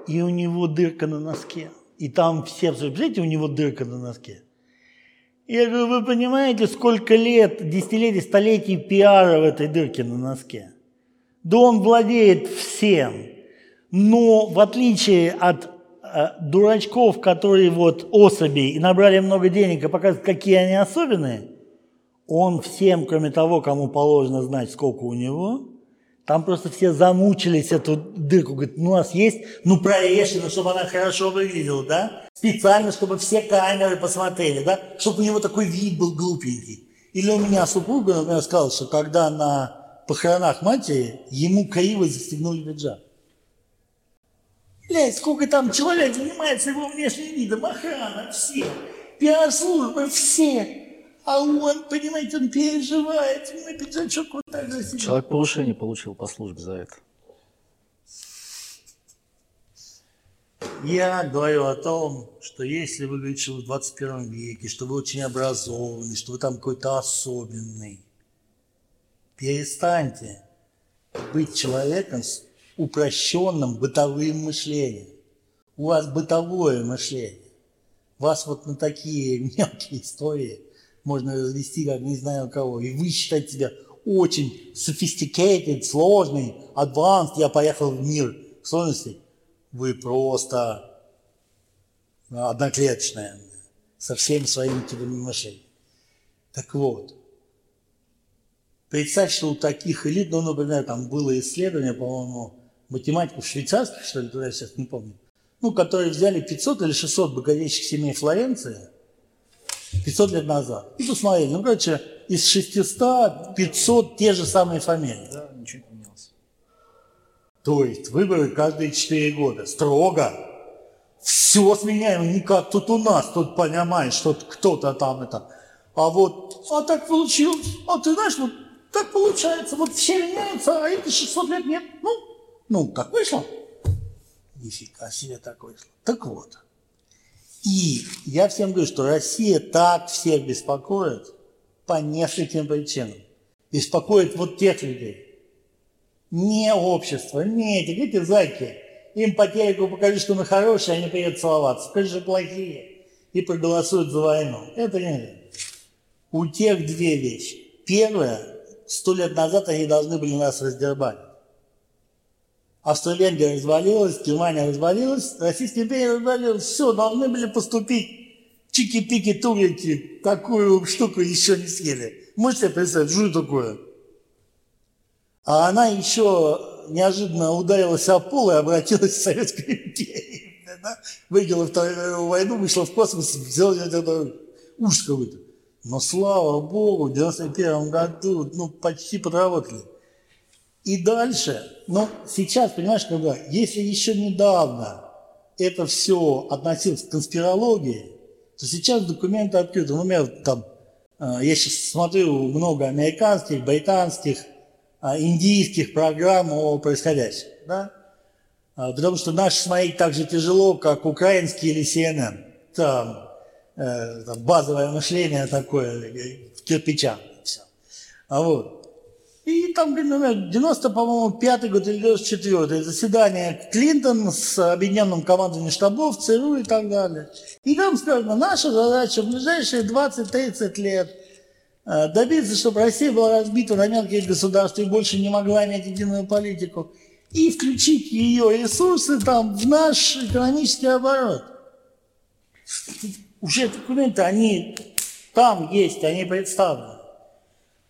и у него дырка на носке. И там все, представляете, у него дырка на носке. Я говорю, вы понимаете, сколько лет, десятилетий, столетий пиара в этой дырке на носке? Да он владеет всем. Но в отличие от Э, дурачков, которые вот особи и набрали много денег и показывают, какие они особенные, он всем, кроме того, кому положено знать, сколько у него, там просто все замучились эту дырку. Говорит, ну у нас есть, ну прорежьте, ну, чтобы она хорошо выглядела, да? Специально, чтобы все камеры посмотрели, да? Чтобы у него такой вид был глупенький. Или у меня супруга, например, сказала, что когда на похоронах матери ему криво застегнули пиджак. Блядь, сколько там человек занимается его внешним видом, охрана, все, пиар-службы, все. А он, понимаете, он переживает, на пиджачок вот так засидел. Человек повышение получил по службе за это. Я говорю о том, что если вы говорите, что вы в 21 веке, что вы очень образованный, что вы там какой-то особенный, перестаньте быть человеком с упрощенным бытовым мышлением. У вас бытовое мышление. Вас вот на такие (laughs) мелкие истории можно развести, как не знаю кого. И вы считаете себя очень sophisticated, сложный, advanced, я поехал в мир сложностей. Вы просто одноклеточная, со всеми своими типами мышления. Так вот, представь, что у таких элит, ну, например, там было исследование, по-моему, математиков швейцарских, что ли, туда сейчас не помню, ну, которые взяли 500 или 600 богатейших семей Флоренции 500 лет назад. И посмотрели, ну, короче, из 600 500 те же самые фамилии. Да, ничего не менялось. То есть выборы каждые 4 года. Строго. Все сменяемо, не как тут у нас, тут понимаешь, что кто-то там это. А вот, а так получилось, а ты знаешь, вот так получается, вот все меняются, а эти 600 лет нет. Ну, ну, как вышло? Нифига себе так вышло. Так вот. И я всем говорю, что Россия так всех беспокоит по нескольким причинам. Беспокоит вот тех людей. Не общество, не эти, эти зайки. Им по телеку покажи, что мы хорошие, они приедут целоваться. Скажи, что плохие. И проголосуют за войну. Это не У тех две вещи. Первое, сто лет назад они должны были нас раздербанить. Австро-Венгрия развалилась, Германия развалилась, Российская империя развалилась. Все, должны были поступить чики-пики, турики, такую штуку еще не съели. Можете себе представить, что такое? А она еще неожиданно ударилась о пол и обратилась в Советскую империю. Выиграла Вторую войну, вышла в космос, взяла это ужас какой-то. Но слава богу, в 91 году, ну, почти подработали. И дальше, ну, сейчас, понимаешь, когда, если еще недавно это все относилось к конспирологии, то сейчас документы открыты. Например, там, э, я сейчас смотрю много американских, британских, э, индийских программ о происходящем. Да? А, потому что наши смотреть так же тяжело, как украинский или CNN. Там, э, там базовое мышление такое, в кирпичах. Все. А вот. И там, например, 90, по-моему, пятый год или 94 заседание Клинтон с объединенным командованием штабов, ЦРУ и так далее. И там сказано, наша задача в ближайшие 20-30 лет э, добиться, чтобы Россия была разбита на мелкие государства и больше не могла иметь единую политику, и включить ее ресурсы там в наш экономический оборот. Уже документы, они там есть, они представлены.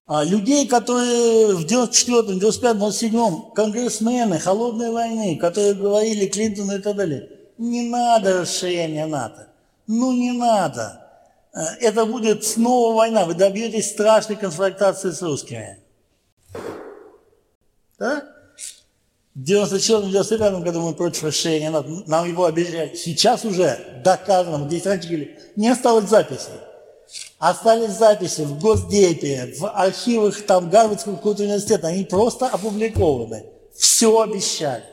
А людей, которые в 94-м, 95-м, 97-м, конгрессмены холодной войны, которые говорили Клинтону и так далее, не надо расширения НАТО. Ну не надо. Э, это будет снова война. Вы добьетесь страшной конфронтации с русскими. Да? В 94-95 году мы против расширения НАТО. Нам его обещали. Сейчас уже доказано, здесь раньше говорили, не осталось записей. Остались записи в Госдепе, в архивах там Гарвардского какого-то университета, они просто опубликованы. Все обещали.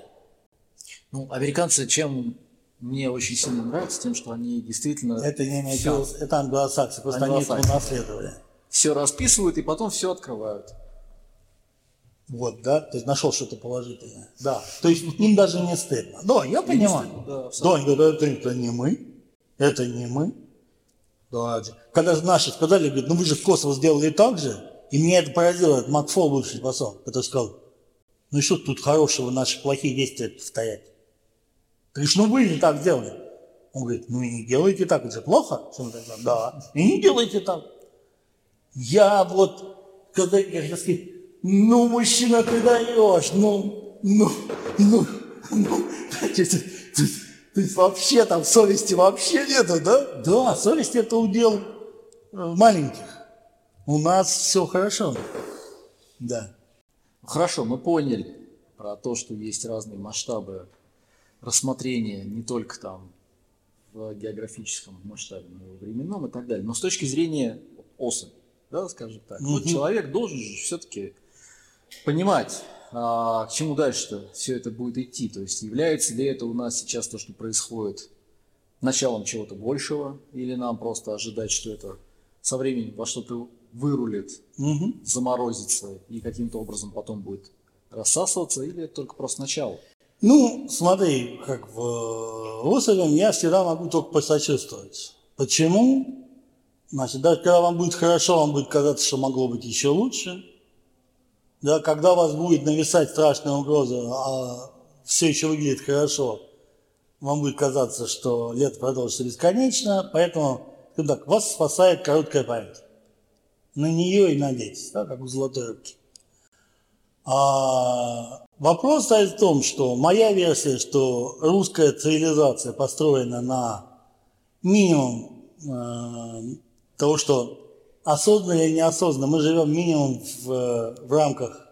Ну, американцы чем мне очень сильно нравятся, тем, что они действительно... Это не американцы, все... это англосаксы, просто англосаксы. они это унаследовали. Все расписывают и потом все открывают. Вот, да, то есть нашел что-то положительное. Да, то есть им даже не стыдно. Да, я понимаю. да, да, это не мы, это не мы. Да, когда наши сказали, говорят, ну вы же в Косово сделали так же, и меня это поразило, это Макфол, бывший посол, который сказал, ну и что тут хорошего наши плохие действия повторять? Ты говоришь, ну вы же так сделали. Он говорит, ну и не делайте так, это же плохо. Да, и не делайте так. Я вот, когда я хотел сказать, ну, мужчина, ты даешь, ну, ну, ну, ну, то есть вообще там совести вообще нету, да? Да, совесть это удел э, маленьких. У нас все хорошо. Да. Хорошо, мы поняли про то, что есть разные масштабы рассмотрения не только там в географическом масштабе, но и временном и так далее. Но с точки зрения особи, да, скажем так, mm-hmm. вот человек должен же все-таки понимать, а, к чему дальше-то все это будет идти? То есть является ли это у нас сейчас то, что происходит, началом чего-то большего, или нам просто ожидать, что это со временем во что-то вырулит, угу. заморозится и каким-то образом потом будет рассасываться, или это только просто начало? Ну, смотри, как в Русовем я всегда могу только посочувствовать. Почему? Значит, даже когда вам будет хорошо, вам будет казаться, что могло быть еще лучше – да, когда вас будет нависать страшная угроза, а все еще выглядит хорошо, вам будет казаться, что лето продолжится бесконечно, поэтому, так, вас спасает короткая память. На нее и надейтесь, да, как у золотой рыбки. А вопрос стоит в том, что моя версия, что русская цивилизация построена на минимум э, того, что осознанно или неосознанно, мы живем минимум в, в рамках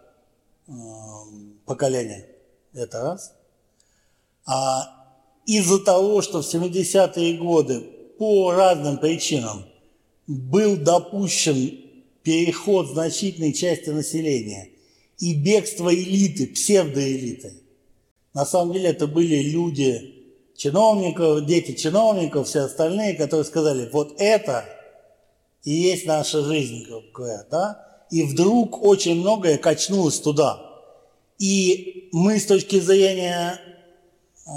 э, поколения. Это раз. А из-за того, что в 70-е годы по разным причинам был допущен переход значительной части населения и бегство элиты, псевдоэлиты. На самом деле это были люди, чиновников, дети чиновников, все остальные, которые сказали, вот это и есть наша жизнь, грубо да? И вдруг очень многое качнулось туда. И мы с точки зрения э,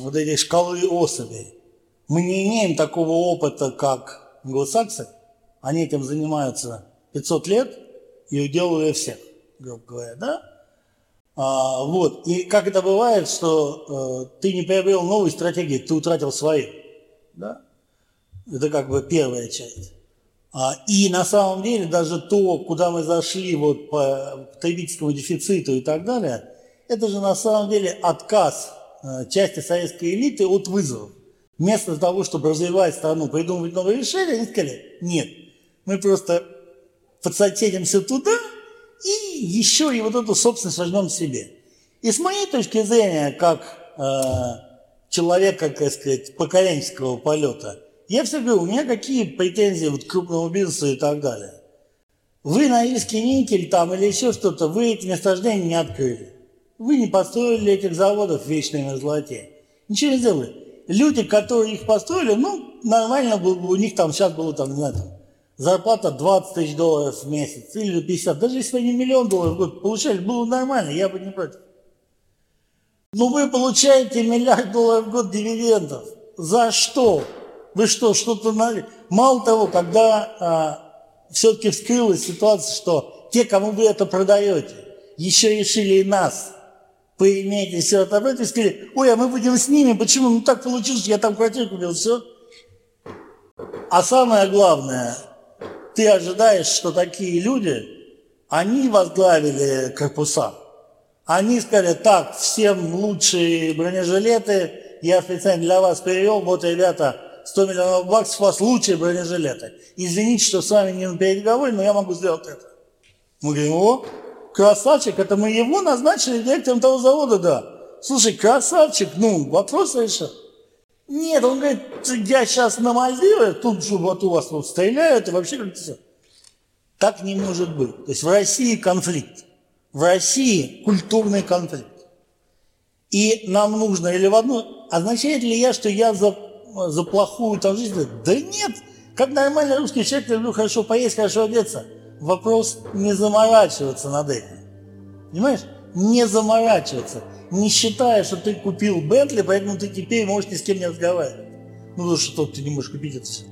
вот этой шкалы особей, мы не имеем такого опыта, как англосаксы. Они этим занимаются 500 лет и уделывая всех, грубо говоря, да? А, вот. И как это бывает, что э, ты не приобрел новые стратегии, ты утратил свои. Да? Это как бы первая часть. А, и на самом деле даже то, куда мы зашли вот по потребительскому дефициту и так далее, это же на самом деле отказ э, части советской элиты от вызовов. Вместо того, чтобы развивать страну, придумывать новые решения, они сказали, нет, Мы просто подсоседимся туда и еще и вот эту собственность возьмем себе. И с моей точки зрения, как э, человека, как сказать, поколенческого полета, я все говорю, у меня какие претензии вот к крупному бизнесу и так далее. Вы на Ильский никель там или еще что-то, вы эти месторождения не открыли. Вы не построили этих заводов вечной на золоте. Ничего не сделали. Люди, которые их построили, ну, нормально было бы, у них там сейчас было там, не знаю, там, зарплата 20 тысяч долларов в месяц или 50. Даже если они миллион долларов в год получали, было нормально, я бы не против. Но вы получаете миллиард долларов в год дивидендов. За что? Вы что, что-то... Мало того, когда а, все-таки вскрылась ситуация, что те, кому вы это продаете, еще решили и нас поиметь и все это, и сказали, ой, а мы будем с ними, почему? Ну так получилось, я там квартиру купил, все. А самое главное, ты ожидаешь, что такие люди, они возглавили корпуса. Они сказали, так, всем лучшие бронежилеты, я специально для вас перевел, вот, ребята, 100 миллионов баксов, у вас лучшие бронежилеты. Извините, что с вами не на переговоре, но я могу сделать это. Мы говорим, о, красавчик, это мы его назначили директором того завода, да. Слушай, красавчик, ну, вопрос решен. Нет, он говорит, я сейчас на Мальдивах, тут же вот у вас тут стреляют, и вообще как-то все. Так не может быть. То есть в России конфликт в России культурный конфликт. И нам нужно или в одну... Означает ли я, что я за, за плохую там жизнь? Да нет. Как нормальный русский человек, люблю хорошо поесть, хорошо одеться. Вопрос не заморачиваться над этим. Понимаешь? Не заморачиваться. Не считая, что ты купил Бентли, поэтому ты теперь можешь ни с кем не разговаривать. Ну, потому что ты не можешь купить это все.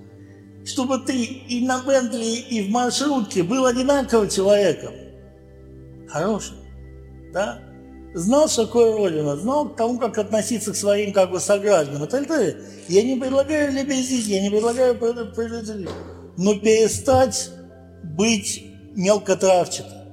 Чтобы ты и на Бентли, и в маршрутке был одинаковым человеком хорошим, да, знал, что такое Родина, знал тому, как относиться к своим как бы согражданам. Это, я не предлагаю лебезить, я не предлагаю но перестать быть мелкотравчатым.